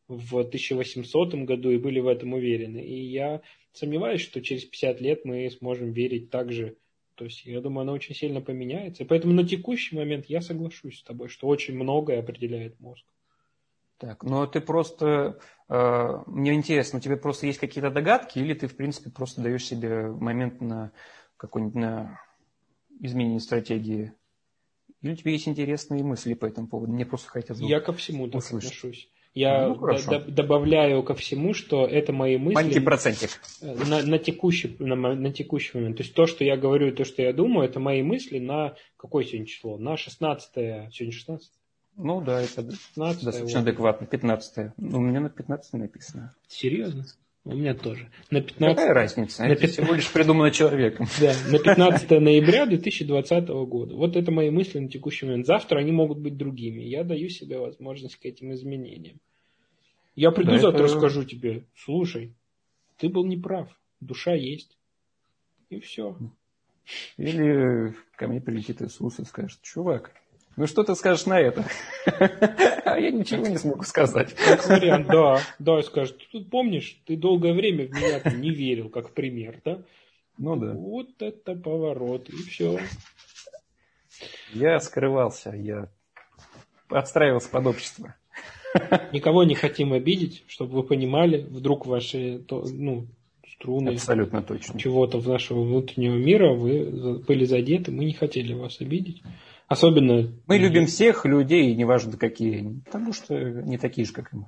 угу. в 1800 году и были в этом уверены. И я сомневаюсь, что через 50 лет мы сможем верить так же. То есть, я думаю, она очень сильно поменяется. И поэтому на текущий момент я соглашусь с тобой, что очень многое определяет мозг. Так, ну ты просто, э, мне интересно, у тебя просто есть какие-то догадки, или ты, в принципе, просто даешь себе момент на какой-нибудь на изменение стратегии? Или у тебя есть интересные мысли по этому поводу? Мне просто хотелось Я ко всему так отношусь. Я ну, д- добавляю ко всему, что это мои мысли. Маленький процентик. На, на, текущий, на, на текущий момент. То есть то, что я говорю, и то, что я думаю, это мои мысли на какое сегодня число? На 16 сегодня 16 Ну да, это 15 достаточно вот. адекватно. 15 Ну, у меня на 15 написано. Серьезно? У меня тоже. На 15... Какая разница? На это 15... всего лишь придумано человеком. Да, на 15 ноября 2020 года. Вот это мои мысли на текущий момент. Завтра они могут быть другими. Я даю себе возможность к этим изменениям. Я приду да, завтра это... скажу тебе, слушай, ты был неправ, душа есть. И все. Или ко мне прилетит Иисус и скажет, чувак, ну что ты скажешь на это? А я ничего не смогу сказать. Как вариант, да. Да, скажет, ты помнишь, ты долгое время в меня не верил, как пример, да? Ну да. Вот это поворот, и все. Я скрывался, я подстраивался под общество. Никого не хотим обидеть, чтобы вы понимали, вдруг ваши, ну, струны Абсолютно точно. чего-то в нашего внутреннего мира, вы были задеты, мы не хотели вас обидеть. Особенно... Мы любим всех людей, неважно какие они, потому что не такие же, как и мы.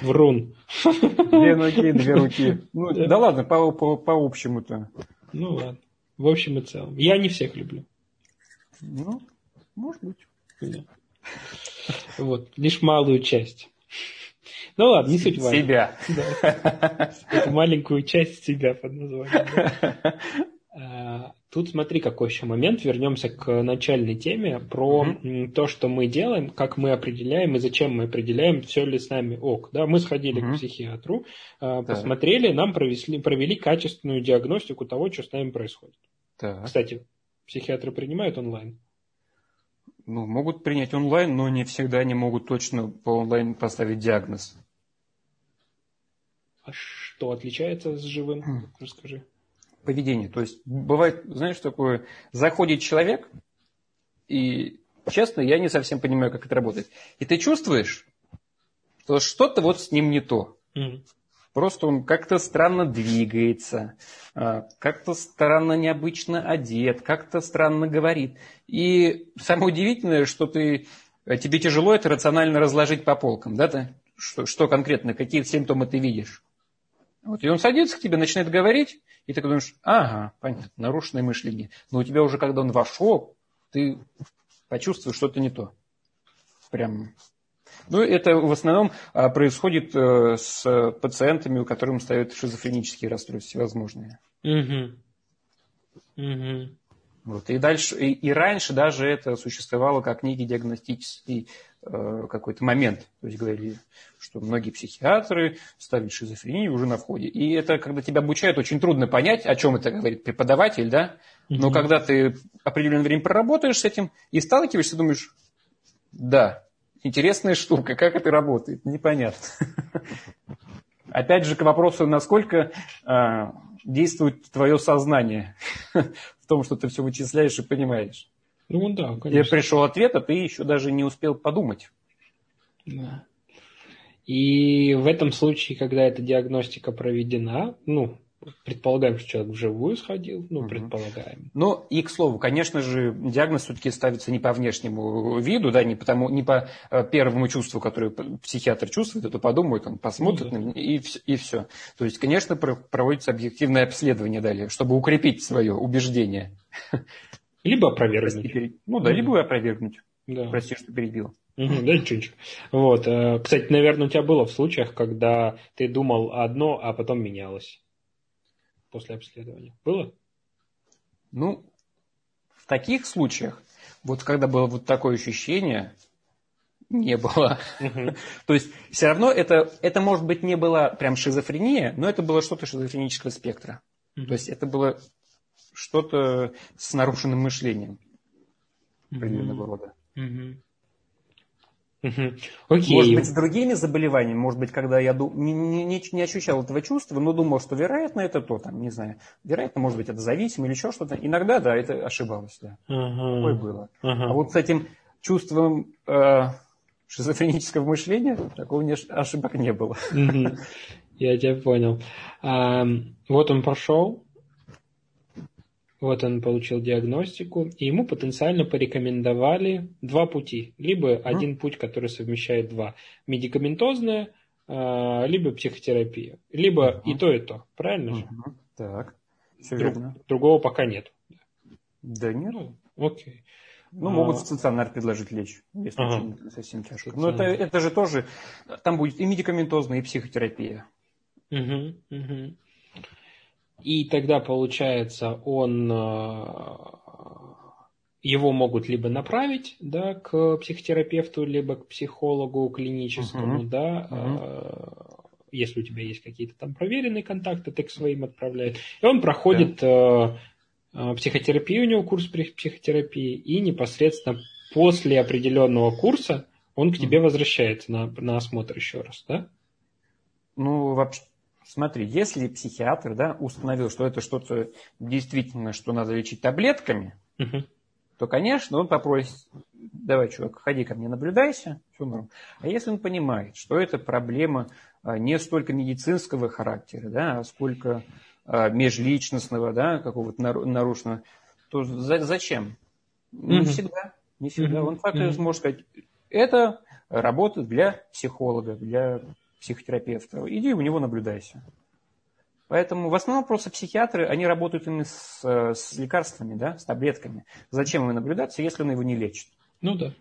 Врун. Две ноги, две руки. Ну, да. да ладно, по, по, по общему-то. Ну ладно. В общем и целом. Я не всех люблю. Ну, может быть. Да. Вот, лишь малую часть. Ну ладно, не суть важно. Себя. Да. Маленькую часть себя под названием. Да. А, тут смотри, какой еще момент. Вернемся к начальной теме про mm-hmm. то, что мы делаем, как мы определяем и зачем мы определяем, все ли с нами ок. Да, мы сходили mm-hmm. к психиатру, а, так. посмотрели, нам провели, провели качественную диагностику того, что с нами происходит. Так. Кстати, психиатры принимают онлайн? Ну, могут принять онлайн, но не всегда они могут точно по онлайн поставить диагноз. А что отличается с живым? Mm. Расскажи поведение. То есть бывает, знаешь, такое, заходит человек, и честно, я не совсем понимаю, как это работает. И ты чувствуешь, что что-то вот с ним не то. Mm. Просто он как-то странно двигается, а, как-то странно необычно одет, как-то странно говорит. И самое удивительное, что ты, тебе тяжело это рационально разложить по полкам, да, ты? Что, что конкретно, какие симптомы ты видишь. Вот, и он садится к тебе, начинает говорить, и ты думаешь, ага, понятно, нарушенное мышление. Но у тебя уже, когда он вошел, ты почувствуешь что-то не то. Прям. Ну, это в основном а, происходит э, с пациентами, у которых ставят шизофренические расстройства всевозможные. Угу. Угу. Вот. И дальше, и, и раньше даже это существовало как некий диагностический Э, какой-то момент. То есть говорили, что многие психиатры ставят шизофрению уже на входе. И это, когда тебя обучают, очень трудно понять, о чем это говорит преподаватель, да? Но mm-hmm. когда ты определенное время проработаешь с этим и сталкиваешься, думаешь, да, интересная штука, как это работает, непонятно. Опять же, к вопросу, насколько э, действует твое сознание в том, что ты все вычисляешь и понимаешь. Ну да, конечно. Тебе пришел ответ, а ты еще даже не успел подумать. Да. И в этом случае, когда эта диагностика проведена, ну, предполагаем, что человек вживую сходил, ну, угу. предполагаем. Ну, и, к слову, конечно же, диагноз все-таки ставится не по внешнему виду, да, не, потому, не по э, первому чувству, которое психиатр чувствует, это подумает, он посмотрит, ну, да. и, и все. То есть, конечно, проводится объективное обследование далее, чтобы укрепить свое убеждение. Либо опровергнуть. Ну да, либо опровергнуть. Да. Прости, что перебил. Угу, да, ничего. Вот. Э, кстати, наверное, у тебя было в случаях, когда ты думал одно, а потом менялось после обследования. Было? Ну, в таких случаях, вот когда было вот такое ощущение, не было. То есть все равно это, это, может быть, не была прям шизофрения, но это было что-то шизофренического спектра. То есть это было что-то с нарушенным мышлением определенного рода. Okay. Может быть, с другими заболеваниями, может быть, когда я не, не, не ощущал этого чувства, но думал, что вероятно это то, там, не знаю, вероятно, может быть, это зависимо или еще что-то. Иногда, да, это ошибалось, да. Uh-huh. Такое было. Uh-huh. А вот с этим чувством э, шизофренического мышления такого не, ошибок не было. Я тебя понял. Вот он прошел, вот он получил диагностику, и ему потенциально порекомендовали два пути. Либо mm. один путь, который совмещает два. Медикаментозная, а, либо психотерапия. Либо mm-hmm. и то, и то. Правильно mm-hmm. же? Так, все Друг, верно. Другого пока нет. Да нет. Ну, окей. Ну, могут а... в стационар предложить лечь, если ага. совсем тяжко. Но это, это же тоже, там будет и медикаментозная, и психотерапия. Угу, угу. И тогда, получается, он э, его могут либо направить да, к психотерапевту, либо к психологу клиническому, uh-huh. да, uh-huh. если у тебя есть какие-то там проверенные контакты, ты к своим отправляешь. И он проходит yeah. психотерапию, у него курс психотерапии, и непосредственно после определенного курса он к тебе возвращается на, на осмотр еще раз, да? Ну, вообще, Смотри, если психиатр да, установил, что это что-то действительно, что надо лечить таблетками, угу. то, конечно, он попросит давай, чувак, ходи ко мне, наблюдайся, все норм. А если он понимает, что это проблема а, не столько медицинского характера, да, а сколько а, межличностного, да, какого-то нарушенного, то за, зачем? Не mm-hmm. всегда. Не всегда. Mm-hmm. Он факт mm-hmm. может сказать, это работа для психолога, для психотерапевта. Иди у него наблюдайся. Поэтому в основном просто психиатры, они работают именно с, с лекарствами, да, с таблетками. Зачем ему наблюдаться, если он его не лечит? Ну да.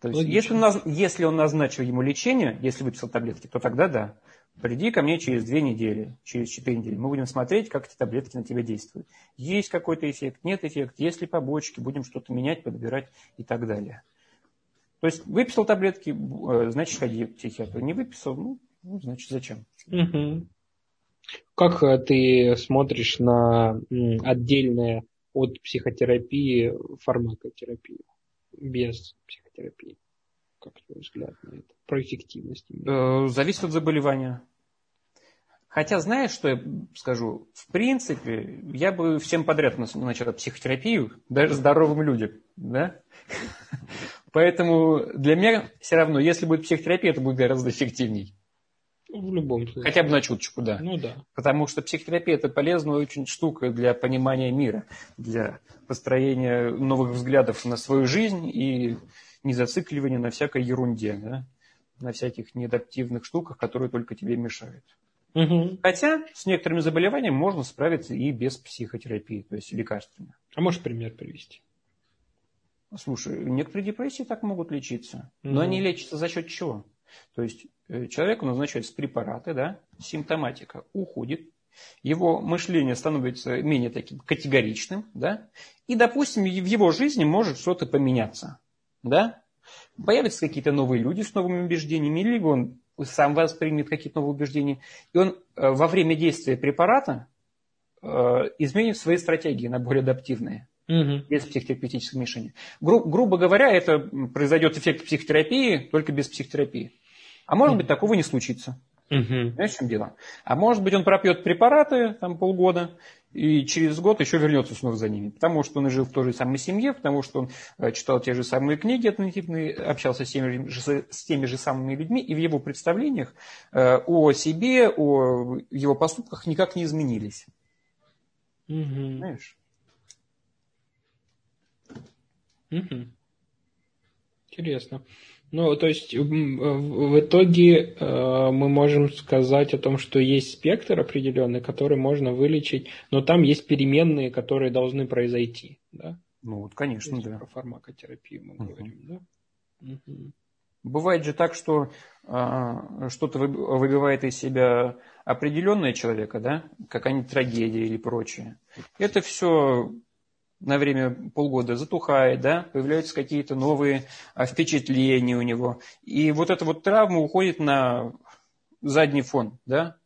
То есть, если он, если он назначил ему лечение, если выписал таблетки, то тогда да. Приди ко мне через две недели, через четыре недели. Мы будем смотреть, как эти таблетки на тебя действуют. Есть какой-то эффект, нет эффекта, есть ли побочки, будем что-то менять, подбирать и так далее. То есть выписал таблетки, э, значит, ходи к психиатру. Не выписал, ну, ну значит, зачем? Угу. Как э, ты смотришь на отдельное от психотерапии фармакотерапию без психотерапии? Как твой взгляд на это? Про эффективность? Э, зависит от заболевания. Хотя, знаешь, что я скажу? В принципе, я бы всем подряд начал психотерапию, даже здоровым людям. Да? Поэтому для меня все равно, если будет психотерапия, это будет гораздо эффективней. В любом случае. Хотя бы на чуточку, да. Ну да. Потому что психотерапия это полезная очень штука для понимания мира, для построения новых взглядов на свою жизнь и не зацикливания на всякой ерунде, да? на всяких неадаптивных штуках, которые только тебе мешают. Угу. Хотя с некоторыми заболеваниями можно справиться и без психотерапии, то есть лекарствами. А можешь пример привести? Слушай, некоторые депрессии так могут лечиться, но mm они лечатся за счет чего? То есть э, человеку назначаются препараты, да, симптоматика уходит, его мышление становится менее таким категоричным, да, и, допустим, в его жизни может что-то поменяться, да, появятся какие-то новые люди с новыми убеждениями, либо он сам воспримет какие-то новые убеждения, и он э, во время действия препарата э, изменит свои стратегии на более адаптивные угу. без психотерапевтического вмешания. Гру, грубо говоря, это произойдет эффект психотерапии, только без психотерапии. А может быть, такого не случится. Угу. Знаешь, в чем дело? А может быть, он пропьет препараты там полгода, и через год еще вернется снова за ними. Потому что он жил в той же самой семье, потому что он э, читал те же самые книги однотипные, общался с теми, же, с теми же самыми людьми, и в его представлениях э, о себе, о его поступках никак не изменились. Угу. Знаешь? Угу. Интересно. Ну, то есть в итоге э, мы можем сказать о том, что есть спектр определенный, который можно вылечить, но там есть переменные, которые должны произойти, да? Ну, вот, конечно, да. Про фармакотерапию мы угу. говорим, да? Угу. Бывает же так, что а, что-то выбивает из себя определенное человека, да, какая-нибудь трагедия или прочее. Это все на время полгода затухает, да, появляются какие-то новые а, впечатления у него. И вот эта вот травма уходит на задний фон, да.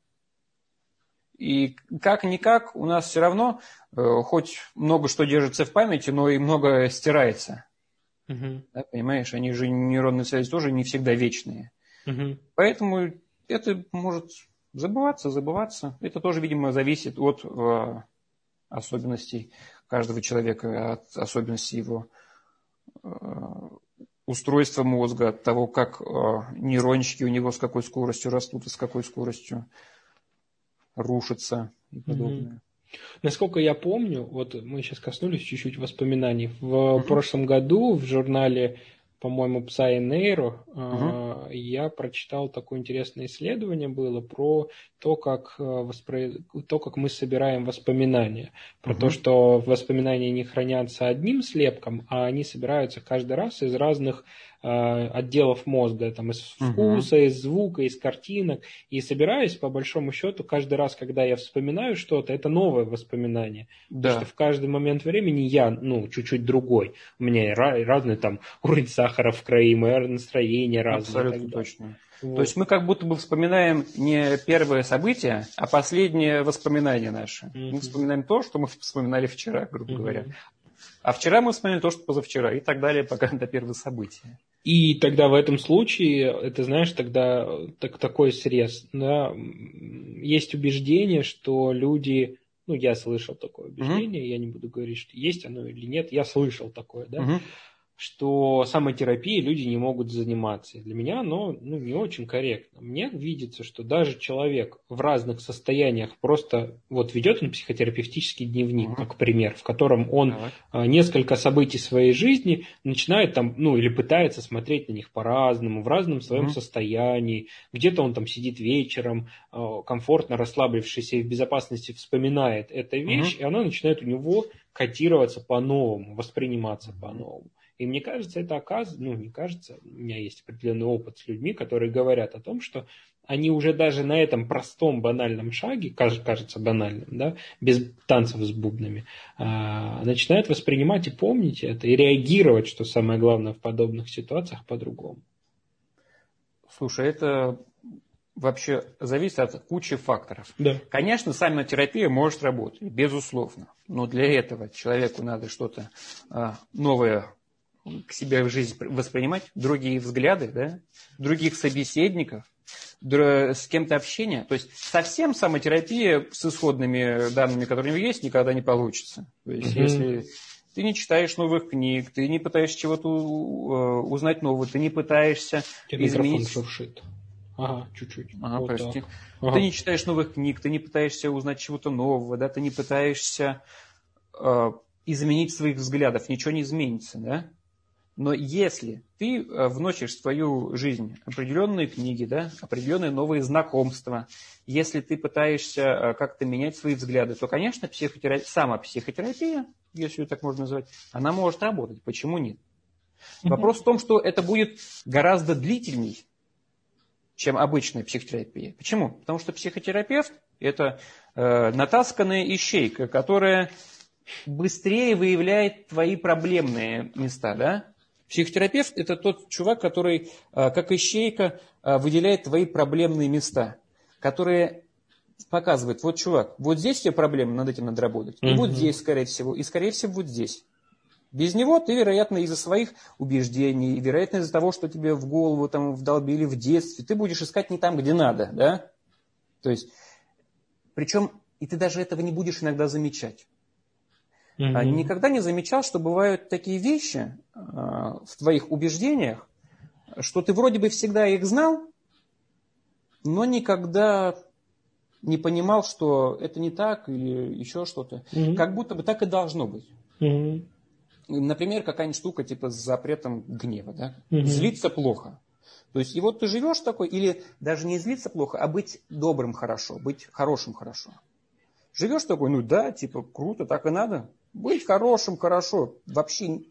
И как-никак у нас все равно, э, хоть много что держится в памяти, но и много стирается. Угу. Да, понимаешь, они же нейронные связи тоже не всегда вечные. Угу. Поэтому это может забываться, забываться. Это тоже, видимо, зависит от э, особенностей каждого человека, от особенностей его э, устройства мозга, от того, как э, нейрончики у него с какой скоростью растут и с какой скоростью рушатся и подобное. Mm-hmm. Насколько я помню, вот мы сейчас коснулись чуть-чуть воспоминаний. В mm-hmm. прошлом году в журнале по-моему, Psa Neuro, угу. я прочитал такое интересное исследование было про то, как, э, воспро... то, как мы собираем воспоминания. Про угу. то, что воспоминания не хранятся одним слепком, а они собираются каждый раз из разных отделов мозга, там, из вкуса, угу. из звука, из картинок. И собираюсь, по большому счету, каждый раз, когда я вспоминаю что-то, это новое воспоминание. Да. Потому что в каждый момент времени я, ну, чуть-чуть другой. У меня разный там уровень сахара в крови, мое настроение разное. Абсолютно точно. Вот. То есть мы как будто бы вспоминаем не первое событие, а последнее воспоминание наше. Mm-hmm. Мы вспоминаем то, что мы вспоминали вчера, грубо mm-hmm. говоря. А вчера мы вспомнили то, что позавчера, и так далее, пока до первого события. И тогда в этом случае, это знаешь, тогда так, такой срез. Да? Есть убеждение, что люди, ну, я слышал такое убеждение, угу. я не буду говорить, что есть оно или нет, я слышал такое, да, угу. Что самотерапией люди не могут заниматься. Для меня оно ну, не очень корректно. Мне видится, что даже человек в разных состояниях просто вот ведет он психотерапевтический дневник, uh-huh. как пример, в котором он uh-huh. несколько событий своей жизни начинает там, ну или пытается смотреть на них по-разному, в разном своем uh-huh. состоянии. Где-то он там сидит вечером, а, комфортно расслабившись и в безопасности вспоминает эту вещь, uh-huh. и она начинает у него котироваться по-новому, восприниматься по-новому. И мне кажется, это оказывается, ну не кажется, у меня есть определенный опыт с людьми, которые говорят о том, что они уже даже на этом простом банальном шаге, кажется банальным, да, без танцев с бубнами, а, начинают воспринимать и помнить это, и реагировать, что самое главное в подобных ситуациях, по-другому. Слушай, это вообще зависит от кучи факторов. Да. Конечно, самотерапия может работать, безусловно. Но для этого человеку надо что-то а, новое к себе в жизнь воспринимать, другие взгляды, да, других собеседников, с кем-то общение. То есть совсем самотерапия с исходными данными, которые у него есть, никогда не получится. То есть mm-hmm. если ты не читаешь новых книг, ты не пытаешься чего-то э, узнать нового, ты не пытаешься Тебе изменить... шуршит. Ага, чуть-чуть. Ага, вот прости. Ага. Ты не читаешь новых книг, ты не пытаешься узнать чего-то нового, да, ты не пытаешься э, изменить своих взглядов, ничего не изменится, да? Но если ты э, вносишь в свою жизнь определенные книги, да, определенные новые знакомства, если ты пытаешься э, как-то менять свои взгляды, то, конечно, психотерапия, сама психотерапия, если ее так можно назвать, она может работать. Почему нет? Вопрос в том, что это будет гораздо длительней, чем обычная психотерапия. Почему? Потому что психотерапевт – это э, натасканная ищейка, которая быстрее выявляет твои проблемные места, да? Психотерапевт – это тот чувак, который, а, как ищейка, а, выделяет твои проблемные места, которые показывает, вот, чувак, вот здесь все проблемы, над этим надо работать, и вот здесь, скорее всего, и, скорее всего, вот здесь. Без него ты, вероятно, из-за своих убеждений, вероятно, из-за того, что тебе в голову там вдолбили в детстве, ты будешь искать не там, где надо, да? То есть, причем, и ты даже этого не будешь иногда замечать. Угу. Никогда не замечал, что бывают такие вещи а, в твоих убеждениях, что ты вроде бы всегда их знал, но никогда не понимал, что это не так или еще что-то. Угу. Как будто бы так и должно быть. Угу. Например, какая-нибудь штука типа с запретом гнева. Да? Угу. Злиться плохо. То есть, и вот ты живешь такой, или даже не злиться плохо, а быть добрым хорошо, быть хорошим хорошо. Живешь такой, ну да, типа, круто, так и надо. Быть хорошим хорошо. Вообще,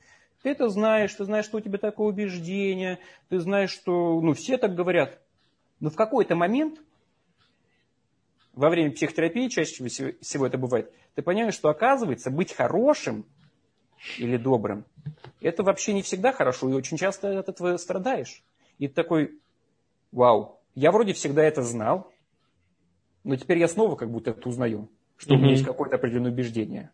ты это знаешь, ты знаешь, что у тебя такое убеждение, ты знаешь, что, ну, все так говорят. Но в какой-то момент, во время психотерапии, чаще всего это бывает, ты понимаешь, что оказывается, быть хорошим или добрым, это вообще не всегда хорошо, и очень часто от этого страдаешь. И ты такой, вау, я вроде всегда это знал, но теперь я снова как будто это узнаю что mm-hmm. у меня есть какое-то определенное убеждение.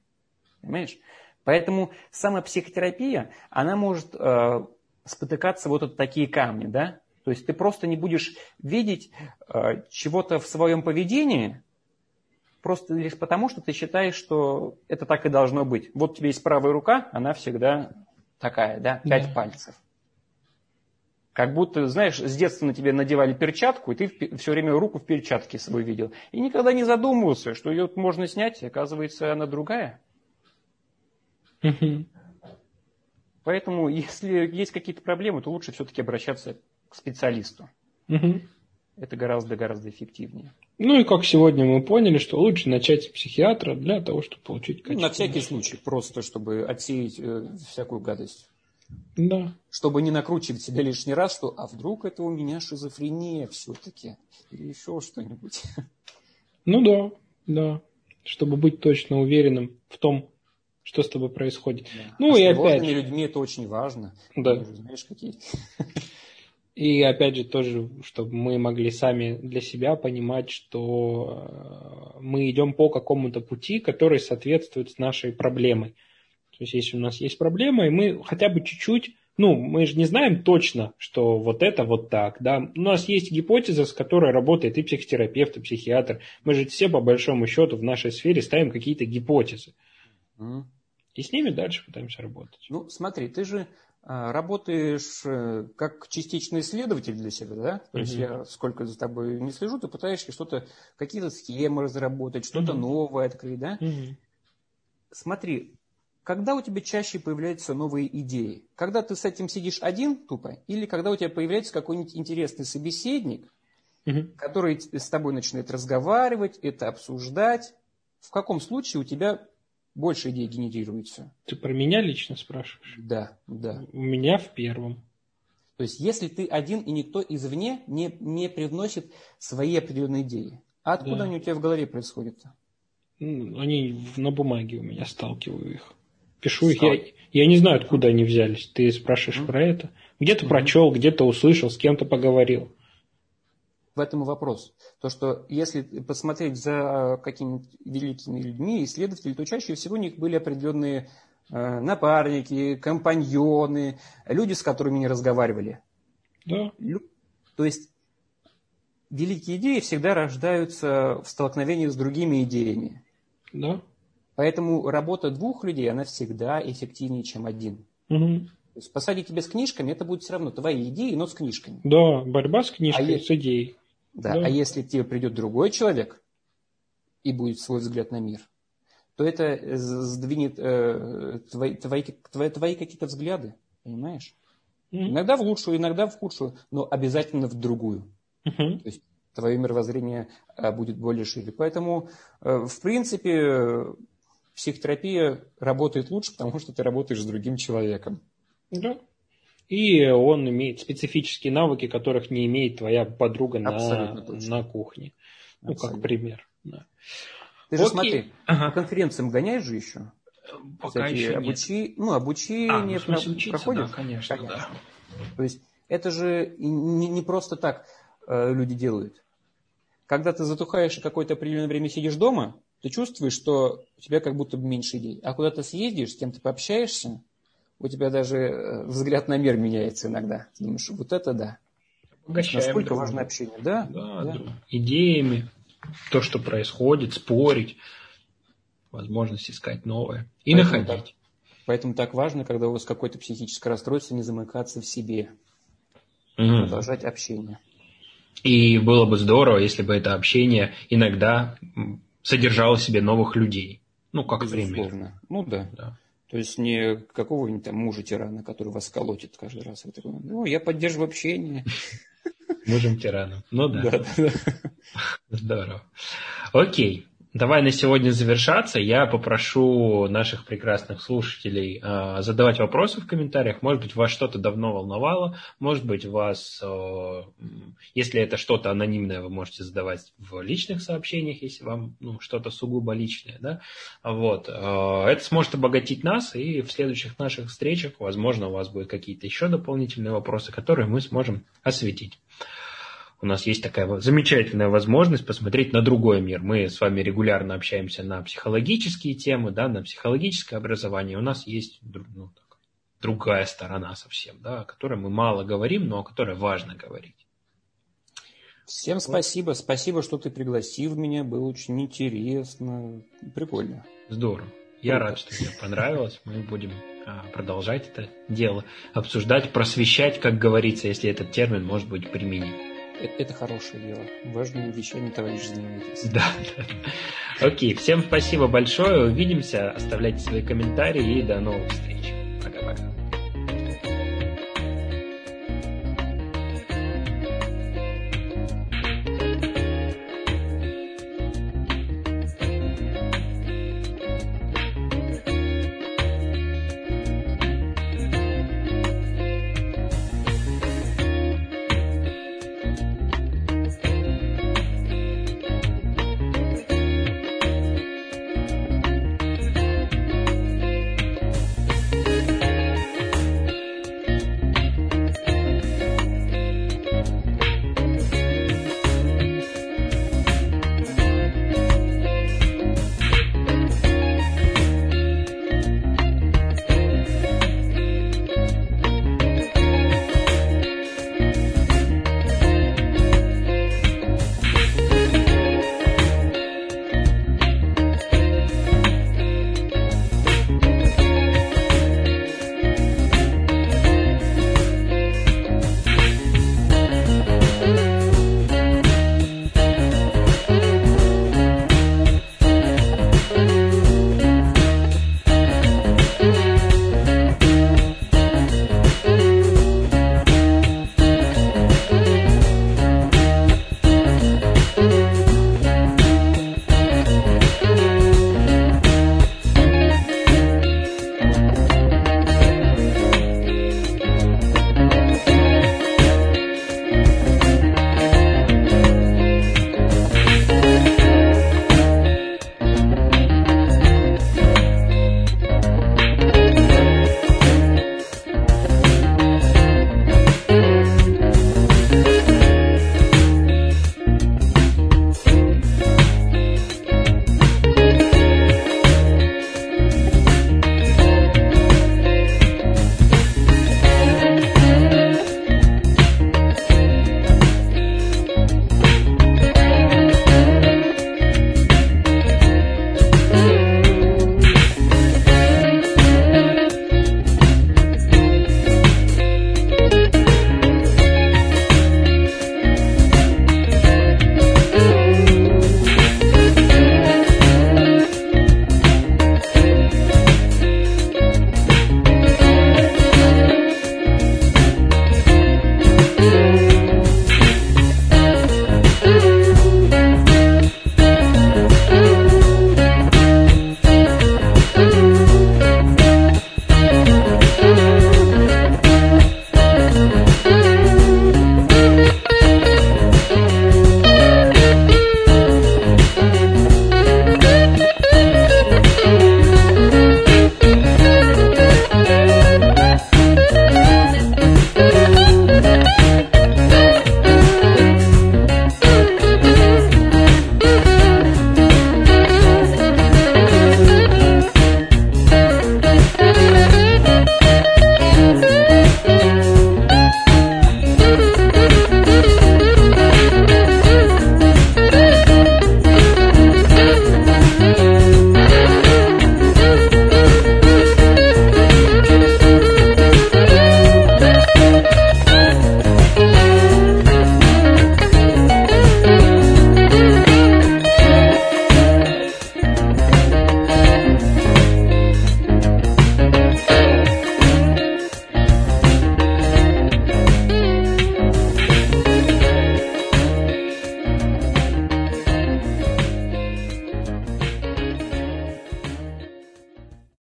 Понимаешь? Поэтому сама психотерапия, она может э, спотыкаться вот от такие камни, да? То есть ты просто не будешь видеть э, чего-то в своем поведении, просто лишь потому, что ты считаешь, что это так и должно быть. Вот у тебя есть правая рука, она всегда такая, да, пять да. пальцев. Как будто, знаешь, с детства на тебе надевали перчатку, и ты все время руку в перчатке свою видел. И никогда не задумывался, что ее можно снять, и оказывается, она другая. Поэтому, если есть какие-то проблемы, то лучше все-таки обращаться к специалисту. Это гораздо-гораздо эффективнее. Ну и как сегодня мы поняли, что лучше начать с психиатра для того, чтобы получить качество. Ну, на всякий случай, просто чтобы отсеять э, всякую гадость. Да. Чтобы не накручивать себя лишний раз, что а вдруг это у меня шизофрения все-таки или еще что-нибудь. Ну да, да. Чтобы быть точно уверенным в том, что с тобой происходит. Да. Ну а и опять же. людьми это очень важно. Да. Ты же знаешь, какие. И опять же тоже, чтобы мы могли сами для себя понимать, что э, мы идем по какому-то пути, который соответствует с нашей проблемой. То есть, если у нас есть проблема, и мы хотя бы чуть-чуть, ну, мы же не знаем точно, что вот это вот так, да. У нас есть гипотеза, с которой работает и психотерапевт, и психиатр. Мы же все, по большому счету, в нашей сфере ставим какие-то гипотезы. Mm. И с ними дальше пытаемся работать. Ну, смотри, ты же а, работаешь э, как частичный исследователь для себя, да? То есть я сколько за тобой не слежу, ты пытаешься что-то, какие-то схемы разработать, что-то новое открыть, да? Смотри, когда у тебя чаще появляются новые идеи? Когда ты с этим сидишь один тупо, или когда у тебя появляется какой-нибудь интересный собеседник, угу. который с тобой начинает разговаривать, это обсуждать? В каком случае у тебя больше идей генерируется. Ты про меня лично спрашиваешь? Да, да. У меня в первом. То есть, если ты один и никто извне не, не привносит свои определенные идеи, а откуда да. они у тебя в голове происходят? Они на бумаге у меня сталкиваю их. Пишу их. Я, я не знаю, откуда они взялись. Ты спрашиваешь mm-hmm. про это. Где-то mm-hmm. прочел, где-то услышал, с кем-то поговорил в этом и вопрос. То, что если посмотреть за какими-то великими людьми, исследователи, то чаще всего у них были определенные э, напарники, компаньоны, люди, с которыми они разговаривали. Да. То есть великие идеи всегда рождаются в столкновении с другими идеями. Да. Поэтому работа двух людей, она всегда эффективнее, чем один. Угу. То есть посадить тебя с книжками, это будет все равно твои идеи, но с книжками. Да, борьба с книжкой, а с идеей. Да. да. А если к тебе придет другой человек и будет свой взгляд на мир, то это сдвинет э, твои, твои, твои, твои какие-то взгляды, понимаешь? Mm-hmm. Иногда в лучшую, иногда в худшую, но обязательно в другую. Mm-hmm. То есть твое мировоззрение э, будет более шире. Поэтому, э, в принципе, психотерапия работает лучше, потому что ты работаешь с другим человеком. Да. И он имеет специфические навыки, которых не имеет твоя подруга на, на кухне. Ну, Абсолютно. как пример. Да. Ты же Окей. смотри, ага. по конференциям гоняешь же еще? Пока Кстати, еще обучи... нет. Ну, обучение а, ну, про... учиться, проходишь? Да, конечно, конечно, да. То есть это же не, не просто так э, люди делают. Когда ты затухаешь и какое-то определенное время сидишь дома, ты чувствуешь, что у тебя как будто бы меньше идей. А куда ты съездишь, с кем-то пообщаешься, у тебя даже э, взгляд на мир меняется иногда. Ты думаешь, вот это да. Обогащаем Насколько друг. важно общение, да? Да, да. идеями, то, что происходит, спорить, возможность искать новое и поэтому находить. Так, поэтому так важно, когда у вас какое-то психическое расстройство, не замыкаться в себе, угу. продолжать общение. И было бы здорово, если бы это общение иногда содержало в себе новых людей. Ну, как Безусловно. пример. Ну да. да. То есть не какого-нибудь там мужа тирана, который вас колотит каждый раз. ну, я поддерживаю общение. Мужем тираном. Ну да. да, да. Здорово. Окей. Давай на сегодня завершаться. Я попрошу наших прекрасных слушателей э, задавать вопросы в комментариях. Может быть, вас что-то давно волновало. Может быть, вас, э, если это что-то анонимное, вы можете задавать в личных сообщениях, если вам ну, что-то сугубо личное. Да? Вот. Э, это сможет обогатить нас, и в следующих наших встречах, возможно, у вас будут какие-то еще дополнительные вопросы, которые мы сможем осветить у нас есть такая замечательная возможность посмотреть на другой мир. Мы с вами регулярно общаемся на психологические темы, да, на психологическое образование. У нас есть ну, так, другая сторона совсем, да, о которой мы мало говорим, но о которой важно говорить. Всем спасибо. Спасибо, что ты пригласил меня. Было очень интересно. Прикольно. Здорово. Я Круто. рад, что тебе понравилось. Мы будем а, продолжать это дело, обсуждать, просвещать, как говорится, если этот термин может быть применим это хорошее дело. Важными вещами, товарищ, занимайтесь. Да, да. Окей, всем спасибо большое. Увидимся. Оставляйте свои комментарии и до новых встреч. Пока-пока.